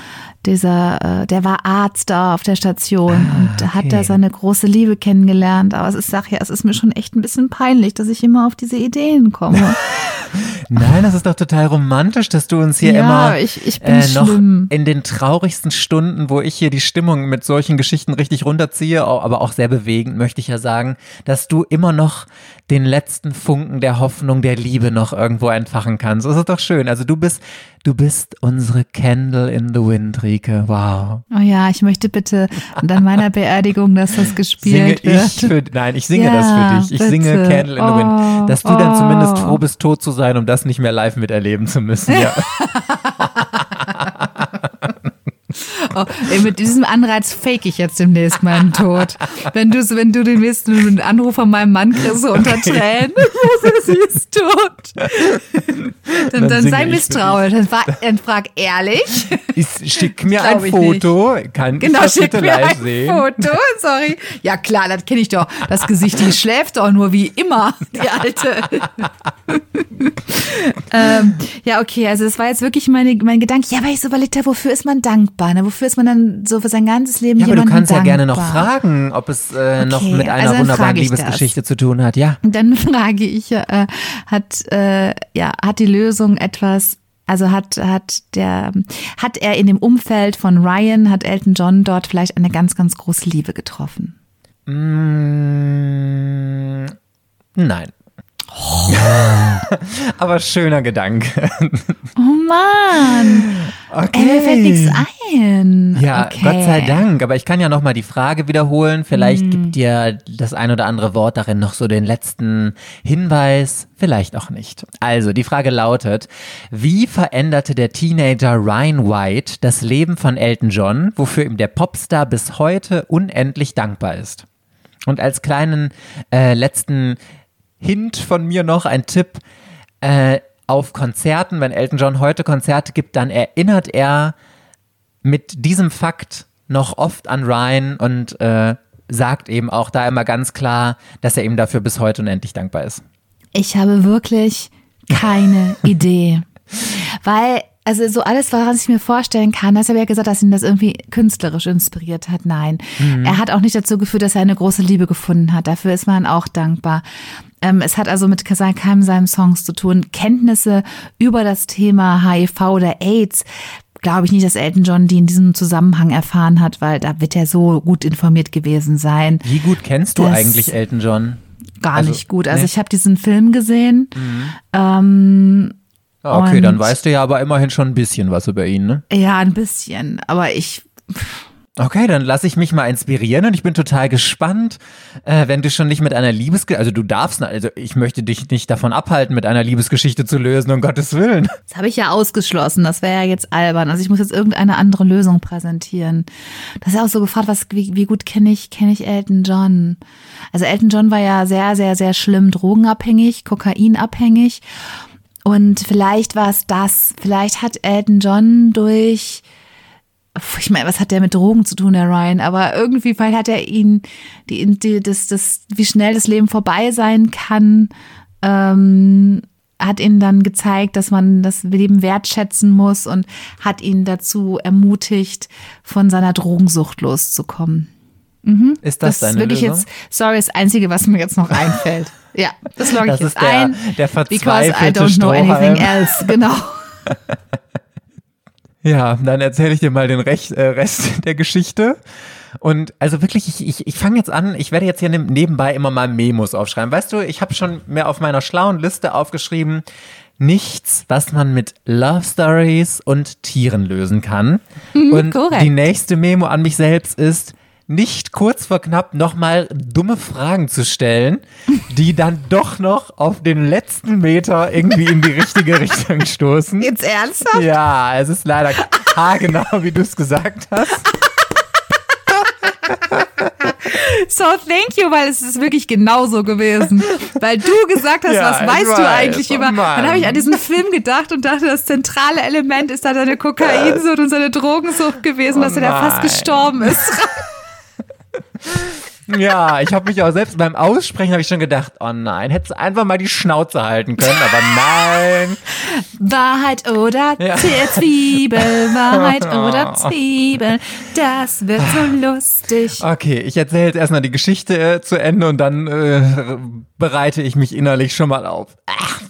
S2: dieser, äh, der war Arzt da auf der Station ah, und okay. hat da seine große Liebe kennengelernt. Aber es ist, sag ja, es ist mir schon echt ein bisschen peinlich, dass ich immer auf diese Ideen komme. <laughs>
S1: Nein, das ist doch total romantisch, dass du uns hier
S2: ja,
S1: immer
S2: ich, ich bin
S1: äh, noch schlimm. in den traurigsten Stunden, wo ich hier die Stimmung mit solchen Geschichten richtig runterziehe, aber auch sehr bewegend, möchte ich ja sagen, dass du immer noch den letzten Funken der Hoffnung, der Liebe noch irgendwo entfachen kannst. Das ist doch schön. Also du bist Du bist unsere Candle in the Wind, Rike. Wow.
S2: Oh ja, ich möchte bitte an meiner Beerdigung, dass das gespielt
S1: singe wird. Ich für, nein, ich singe ja, das für dich. Ich bitte. singe Candle in the Wind. Oh, dass du oh. dann zumindest froh bist, tot zu sein, um das nicht mehr live miterleben zu müssen. Ja. <laughs>
S2: Oh, ey, mit diesem Anreiz fake ich jetzt demnächst meinen Tod. Wenn du, wenn du den nächsten Anruf von meinem Mann kriegst, so unter Tränen, <laughs> sie ist tot. Dann, dann, dann sei misstrauisch. Dann, dann, frag ehrlich.
S1: Ich, schick mir ein Foto. Kann
S2: genau,
S1: ich das
S2: schick
S1: bitte
S2: mir
S1: live
S2: ein
S1: sehen?
S2: Foto, sorry. Ja klar, das kenne ich doch. Das Gesicht, die schläft doch nur wie immer, die alte. <laughs> ähm, ja, okay, also es war jetzt wirklich meine, mein Gedanke. Ja, weil ich so überlegt habe, wofür ist man dankbar? Ne? Wofür ist man dann so für sein ganzes Leben
S1: Ja, aber du kannst dankbar? ja gerne noch fragen, ob es äh, okay, noch mit einer also wunderbaren Liebesgeschichte das. zu tun hat. Ja.
S2: Dann <laughs> frage ich, äh, hat, äh, ja, hat die Lösung etwas also hat, hat der, hat er in dem Umfeld von Ryan, hat Elton John dort vielleicht eine ganz, ganz große Liebe getroffen?
S1: Mm, nein. Oh. <laughs> Aber schöner Gedanke.
S2: Oh Mann. Okay. Ey, mir fällt nichts ein.
S1: Ja,
S2: okay.
S1: Gott sei Dank. Aber ich kann ja nochmal die Frage wiederholen. Vielleicht mm. gibt dir das ein oder andere Wort darin noch so den letzten Hinweis. Vielleicht auch nicht. Also, die Frage lautet, wie veränderte der Teenager Ryan White das Leben von Elton John, wofür ihm der Popstar bis heute unendlich dankbar ist? Und als kleinen äh, letzten Hint von mir noch, ein Tipp. Äh, auf Konzerten, wenn Elton John heute Konzerte gibt, dann erinnert er mit diesem Fakt noch oft an Ryan und äh, sagt eben auch da immer ganz klar, dass er ihm dafür bis heute unendlich dankbar ist.
S2: Ich habe wirklich keine <laughs> Idee. Weil, also so alles, was ich mir vorstellen kann, das habe ja gesagt, dass ihn das irgendwie künstlerisch inspiriert hat. Nein. Mhm. Er hat auch nicht dazu geführt, dass er eine große Liebe gefunden hat. Dafür ist man auch dankbar. Ähm, es hat also mit keinem seinem Songs zu tun. Kenntnisse über das Thema HIV oder AIDS glaube ich nicht, dass Elton John die in diesem Zusammenhang erfahren hat, weil da wird er so gut informiert gewesen sein.
S1: Wie gut kennst du eigentlich Elton John?
S2: Gar also, nicht gut. Also nee. ich habe diesen Film gesehen. Mhm. Ähm,
S1: ah, okay, dann weißt du ja aber immerhin schon ein bisschen was über ihn, ne?
S2: Ja, ein bisschen. Aber ich
S1: Okay, dann lasse ich mich mal inspirieren und ich bin total gespannt, äh, wenn du schon nicht mit einer Liebesgeschichte, also du darfst, also ich möchte dich nicht davon abhalten, mit einer Liebesgeschichte zu lösen, um Gottes Willen.
S2: Das habe ich ja ausgeschlossen, das wäre ja jetzt albern. Also ich muss jetzt irgendeine andere Lösung präsentieren. Das ist ja auch so gefragt, was, wie, wie gut kenne ich, kenne ich Elton John? Also Elton John war ja sehr, sehr, sehr schlimm drogenabhängig, kokainabhängig. Und vielleicht war es das, vielleicht hat Elton John durch ich meine, was hat der mit Drogen zu tun, der Ryan? Aber irgendwie, weil hat er ihn, die, die, das, das, wie schnell das Leben vorbei sein kann, ähm, hat ihn dann gezeigt, dass man das Leben wertschätzen muss und hat ihn dazu ermutigt, von seiner Drogensucht loszukommen.
S1: Mhm. Ist das,
S2: das
S1: deine
S2: wirklich
S1: Lösung?
S2: jetzt, sorry, das Einzige, was mir jetzt noch <laughs> einfällt. ja, das logge ich
S1: Das
S2: jetzt
S1: ist der,
S2: ein.
S1: der
S2: Because I
S1: verzweifelte
S2: don't know anything else. Genau. <laughs>
S1: Ja, dann erzähle ich dir mal den Rech, äh, Rest <laughs> der Geschichte. Und also wirklich, ich, ich, ich fange jetzt an, ich werde jetzt hier neb- nebenbei immer mal Memos aufschreiben. Weißt du, ich habe schon mehr auf meiner schlauen Liste aufgeschrieben, nichts, was man mit Love Stories und Tieren lösen kann. <laughs> und
S2: korrekt.
S1: die nächste Memo an mich selbst ist, nicht kurz vor knapp nochmal dumme Fragen zu stellen, die dann doch noch auf den letzten Meter irgendwie in die richtige Richtung stoßen.
S2: Jetzt ernsthaft?
S1: Ja, es ist leider haargenau, wie du es gesagt hast.
S2: So, thank you, weil es ist wirklich genauso gewesen. Weil du gesagt hast,
S1: Ja,
S2: was weißt du
S1: weiß,
S2: eigentlich
S1: oh
S2: über. Dann habe ich an diesen Film gedacht und dachte, das zentrale Element ist da seine Kokainsucht und seine Drogensucht gewesen, dass er da fast gestorben ist. <laughs> <laughs>
S1: Ja, ich habe mich auch selbst beim Aussprechen habe ich schon gedacht, oh nein, hättest du einfach mal die Schnauze halten können, aber nein. <laughs>
S2: Wahrheit oder
S1: Ja.
S2: Zwiebel, Wahrheit <laughs> oder Zwiebel, das wird so lustig.
S1: Okay, ich erzähle jetzt erstmal die Geschichte äh, zu Ende und dann äh, bereite ich mich innerlich schon mal auf. Ach,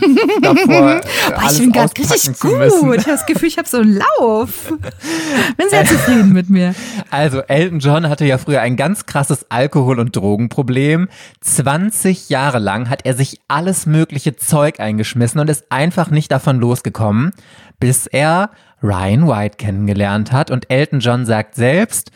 S1: <laughs> davor <laughs> äh,
S2: Boah, ich bin gerade richtig gut.
S1: müssen.
S2: Ich habe das Gefühl, ich habe so einen Lauf. Bin sehr <laughs> zufrieden mit mir.
S1: Also Elton John hatte ja früher ein ganz krasses Alkohol- und Drogenproblem. 20 Jahre lang hat er sich alles mögliche Zeug eingeschmissen und ist einfach nicht davon losgekommen, bis er Ryan White kennengelernt hat. Und Elton John sagt selbst,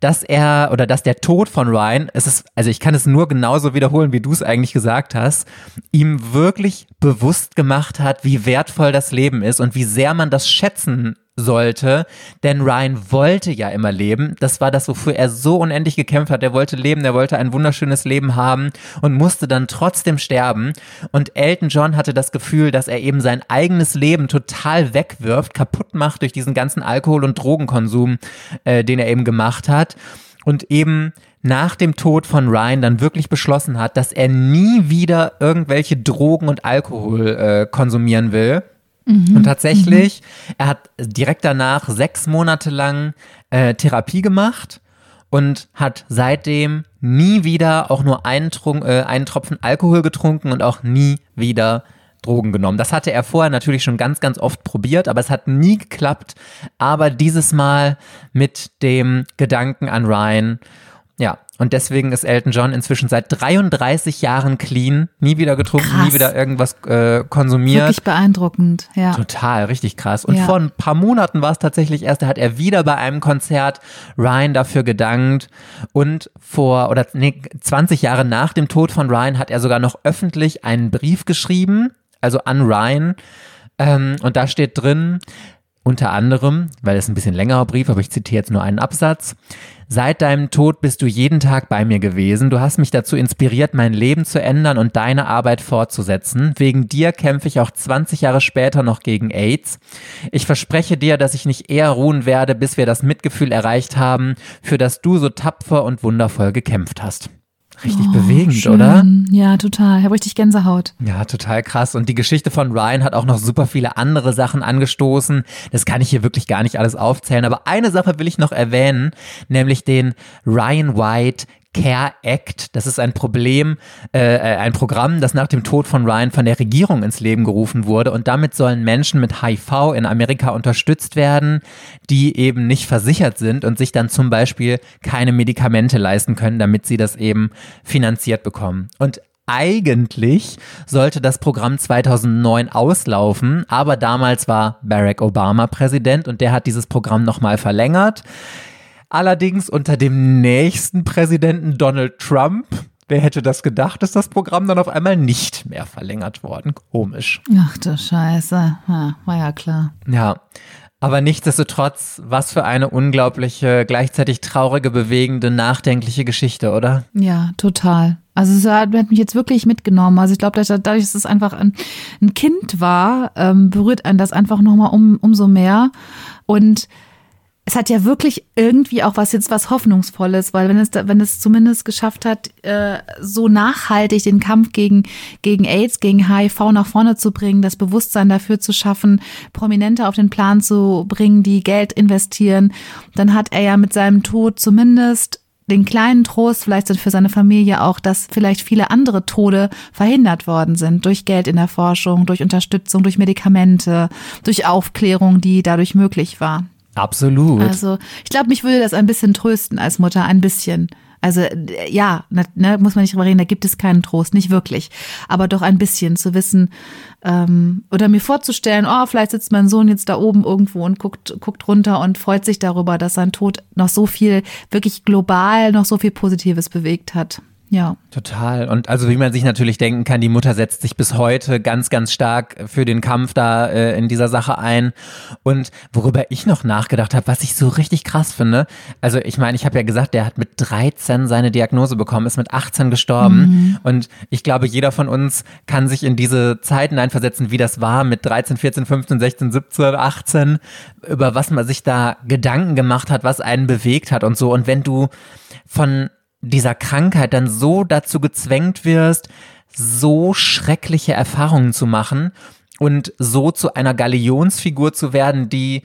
S1: dass er oder dass der Tod von Ryan, es ist, also ich kann es nur genauso wiederholen, wie du es eigentlich gesagt hast, ihm wirklich bewusst gemacht hat, wie wertvoll das Leben ist und wie sehr man das schätzen sollte, denn Ryan wollte ja immer leben. Das war das, wofür er so unendlich gekämpft hat. Er wollte leben, er wollte ein wunderschönes Leben haben und musste dann trotzdem sterben. Und Elton John hatte das Gefühl, dass er eben sein eigenes Leben total wegwirft, kaputt macht durch diesen ganzen Alkohol- und Drogenkonsum, äh, den er eben gemacht hat. Und eben nach dem Tod von Ryan dann wirklich beschlossen hat, dass er nie wieder irgendwelche Drogen und Alkohol äh, konsumieren will. Und tatsächlich, er hat direkt danach sechs Monate lang äh, Therapie gemacht und hat seitdem nie wieder auch nur einen, Trunk, äh, einen Tropfen Alkohol getrunken und auch nie wieder Drogen genommen. Das hatte er vorher natürlich schon ganz, ganz oft probiert, aber es hat nie geklappt. Aber dieses Mal mit dem Gedanken an Ryan. Ja, und deswegen ist Elton John inzwischen seit 33 Jahren clean, nie wieder getrunken,
S2: Krass.
S1: nie wieder irgendwas äh, konsumiert.
S2: Wirklich beeindruckend, ja.
S1: Total, richtig krass. Und
S2: Ja.
S1: vor ein paar Monaten war es tatsächlich erst, da hat er wieder bei einem Konzert Ryan dafür gedankt. Und vor, oder nee, 20 Jahre nach dem Tod von Ryan hat er sogar noch öffentlich einen Brief geschrieben, also an Ryan. Ähm, und da steht drin, unter anderem, weil es ein bisschen längerer Brief, aber ich zitiere jetzt nur einen Absatz. Seit deinem Tod bist du jeden Tag bei mir gewesen. Du hast mich dazu inspiriert, mein Leben zu ändern und deine Arbeit fortzusetzen. Wegen dir kämpfe ich auch 20 Jahre später noch gegen AIDS. Ich verspreche dir, dass ich nicht eher ruhen werde, bis wir das Mitgefühl erreicht haben, für das du so tapfer und wundervoll gekämpft hast. Richtig bewegend,
S2: Schön.
S1: oder?
S2: Ja, total. Ich habe richtig Gänsehaut.
S1: Ja, total krass. Und die Geschichte von Ryan hat auch noch super viele andere Sachen angestoßen. Das kann ich hier wirklich gar nicht alles aufzählen. Aber eine Sache will ich noch erwähnen, nämlich den Ryan White Care Act. Das ist ein Problem, äh, äh, ein Programm, das nach dem Tod von Ryan von der Regierung ins Leben gerufen wurde. Und damit sollen Menschen mit HIV in Amerika unterstützt werden, die eben nicht versichert sind und sich dann zum Beispiel keine Medikamente leisten können, damit sie das eben finanziert bekommen. Und eigentlich sollte das Programm 2009 auslaufen, aber damals war Barack Obama Präsident und der hat dieses Programm nochmal verlängert. Allerdings unter dem nächsten Präsidenten Donald Trump, wer hätte das gedacht, ist das Programm dann auf einmal nicht mehr verlängert worden. Komisch.
S2: Ach du Scheiße. Ja, war ja klar.
S1: Ja. Aber nichtsdestotrotz, was für eine unglaubliche, gleichzeitig traurige, bewegende, nachdenkliche Geschichte, oder?
S2: Ja, total. Also es hat, hat mich jetzt wirklich mitgenommen. Also ich glaube, dadurch, dass es einfach ein, ein Kind war, ähm, berührt einen das einfach nochmal um, umso mehr. Und es hat ja wirklich irgendwie auch was jetzt was Hoffnungsvolles, weil wenn es, wenn es zumindest geschafft hat, äh, so nachhaltig den Kampf gegen, gegen AIDS, gegen HIV nach vorne zu bringen, das Bewusstsein dafür zu schaffen, Prominente auf den Plan zu bringen, die Geld investieren, dann hat er ja mit seinem Tod zumindest den kleinen Trost vielleicht für seine Familie auch, dass vielleicht viele andere Tode verhindert worden sind durch Geld in der Forschung, durch Unterstützung, durch Medikamente, durch Aufklärung, die dadurch möglich war.
S1: Absolut.
S2: Also ich glaube, mich würde das ein bisschen trösten als Mutter, ein bisschen. Also ja, ne, muss man nicht drüber reden, da gibt es keinen Trost, nicht wirklich. Aber doch ein bisschen zu wissen ähm, oder mir vorzustellen, oh, vielleicht sitzt mein Sohn jetzt da oben irgendwo und guckt, guckt runter und freut sich darüber, dass sein Tod noch so viel, wirklich global noch so viel Positives bewegt hat. Ja.
S1: Total. Und also wie man sich natürlich denken kann, die Mutter setzt sich bis heute ganz, ganz stark für den Kampf da äh, in dieser Sache ein. Und worüber ich noch nachgedacht habe, was ich so richtig krass finde, also ich meine, ich habe ja gesagt, der hat mit 13 seine Diagnose bekommen, ist mit 18 gestorben. Mhm. Und ich glaube, jeder von uns kann sich in diese Zeiten einversetzen, wie das war mit 13, 14, 15, 16, 17, 18, über was man sich da Gedanken gemacht hat, was einen bewegt hat und so. Und wenn du von dieser Krankheit dann so dazu gezwängt wirst, so schreckliche Erfahrungen zu machen und so zu einer Galionsfigur zu werden, die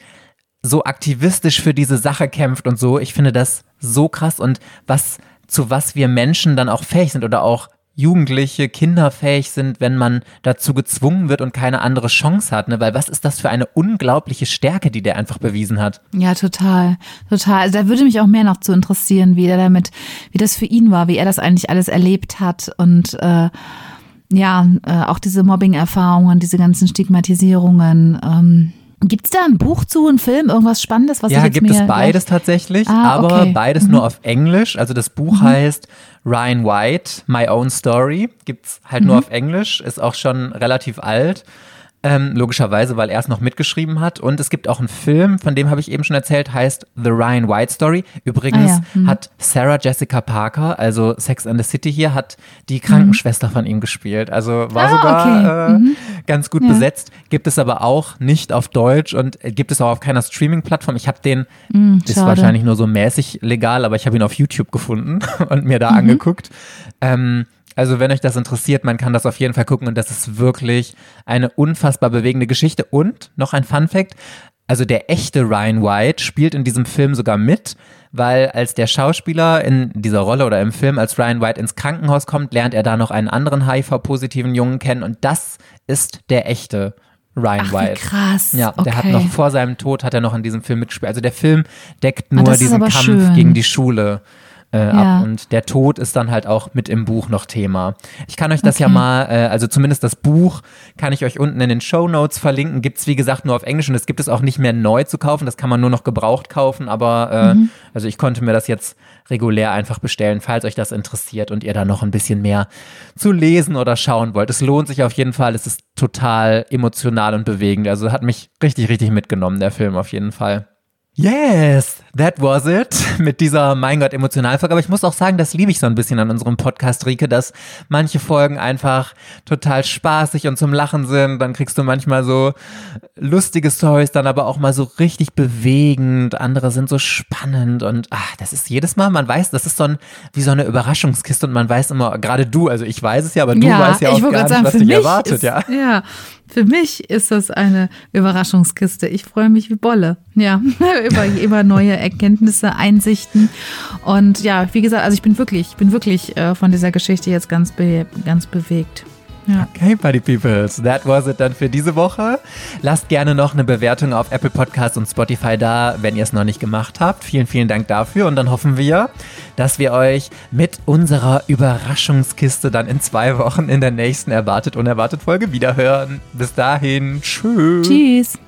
S1: so aktivistisch für diese Sache kämpft und so. Ich finde das so krass und was zu was wir Menschen dann auch fähig sind oder auch Jugendliche, Kinder fähig sind, wenn man dazu gezwungen wird und keine andere Chance hat, ne? Weil was ist das für eine unglaubliche Stärke, die der einfach bewiesen hat?
S2: Ja, total, total. Also da würde mich auch mehr noch zu interessieren, wie der damit, wie das für ihn war, wie er das eigentlich alles erlebt hat und äh, ja, äh, auch diese Mobbing-Erfahrungen, diese ganzen Stigmatisierungen. Ähm, Gibt es da ein Buch zu, ein Film, irgendwas Spannendes, was
S1: ja,
S2: ich jetzt
S1: gibt es beides tatsächlich,
S2: Ah,
S1: aber
S2: okay.
S1: beides
S2: Mhm.
S1: nur auf Englisch. Also das Buch heißt Ryan White, My Own Story. Gibt's halt
S2: Mhm.
S1: nur auf Englisch, ist auch schon relativ alt. Ähm, logischerweise, weil er es noch mitgeschrieben hat. Und es gibt auch einen Film, von dem habe ich eben schon erzählt, heißt The Ryan White Story. Übrigens
S2: Ah ja, mhm.
S1: hat Sarah Jessica Parker, also Sex and the City hier, hat die Krankenschwester von ihm gespielt. Also war
S2: Mhm. Ah,
S1: sogar
S2: okay.
S1: äh,
S2: Mhm.
S1: ganz gut
S2: Ja.
S1: besetzt. Gibt es aber auch nicht auf Deutsch und äh, gibt es auch auf keiner Streaming-Plattform. Ich habe den,
S2: Mm,
S1: ist wahrscheinlich nur so mäßig legal, aber ich habe ihn auf YouTube gefunden <laughs> und mir da
S2: Mhm.
S1: angeguckt. Ähm, also wenn euch das interessiert, man kann das auf jeden Fall gucken und das ist wirklich eine unfassbar bewegende Geschichte. Und noch ein Fun Fact, also der echte Ryan White spielt in diesem Film sogar mit, weil als der Schauspieler in dieser Rolle oder im Film als Ryan White ins Krankenhaus kommt, lernt er da noch einen anderen HIV-positiven Jungen kennen und das ist der echte Ryan
S2: Ach,
S1: White.
S2: krass.
S1: Ja, der hat
S2: Okay.
S1: noch vor seinem Tod hat er noch in diesem Film mitgespielt. Also der Film deckt
S2: Ah,
S1: nur diesen Kampf
S2: schön.
S1: gegen die Schule äh,
S2: Ja.
S1: ab und der Tod ist dann halt auch mit im Buch noch Thema. Ich kann euch das ja
S2: Okay.
S1: mal, äh, also zumindest das Buch kann ich euch unten in den Show Notes verlinken. Gibt's wie gesagt nur auf Englisch und es gibt es auch nicht mehr neu zu kaufen. Das kann man nur noch gebraucht kaufen. Aber äh,
S2: Mhm.
S1: also ich konnte mir das jetzt regulär einfach bestellen, falls euch das interessiert und ihr da noch ein bisschen mehr zu lesen oder schauen wollt. Es lohnt sich auf jeden Fall. Es ist total emotional und bewegend. Also hat mich richtig, richtig mitgenommen, der Film auf jeden Fall. Yes, that was it <laughs> mit dieser, mein Gott, Emotionalfolge. Aber ich muss auch sagen, das liebe ich so ein bisschen an unserem Podcast, Rike, dass manche Folgen einfach total spaßig und zum Lachen sind. Dann kriegst du manchmal so lustige Stories, dann aber auch mal so richtig bewegend. Andere sind so spannend und ach, das ist jedes Mal, man weiß, das ist so ein, wie so eine Überraschungskiste und man weiß immer, gerade du, also ich weiß es ja, aber du weißt ja auch gar nicht, was dich erwartet,
S2: ist,
S1: ja.
S2: Ja, für mich ist das eine Überraschungskiste. Ich freue mich wie Bolle. Ja, <laughs> über, über neue Erkenntnisse, Einsichten. Und ja, wie gesagt, also ich bin wirklich, ich bin wirklich äh, von dieser Geschichte jetzt ganz, be ganz bewegt. Ja.
S1: Okay, Buddy Peoples, that was it dann für diese Woche. Lasst gerne noch eine Bewertung auf Apple Podcasts und Spotify da, wenn ihr es noch nicht gemacht habt. Vielen, vielen Dank dafür und dann hoffen wir, dass wir euch mit unserer Überraschungskiste dann in zwei Wochen in der nächsten Erwartet Unerwartet Folge wiederhören. Bis dahin, tschüss.
S2: Tschüss.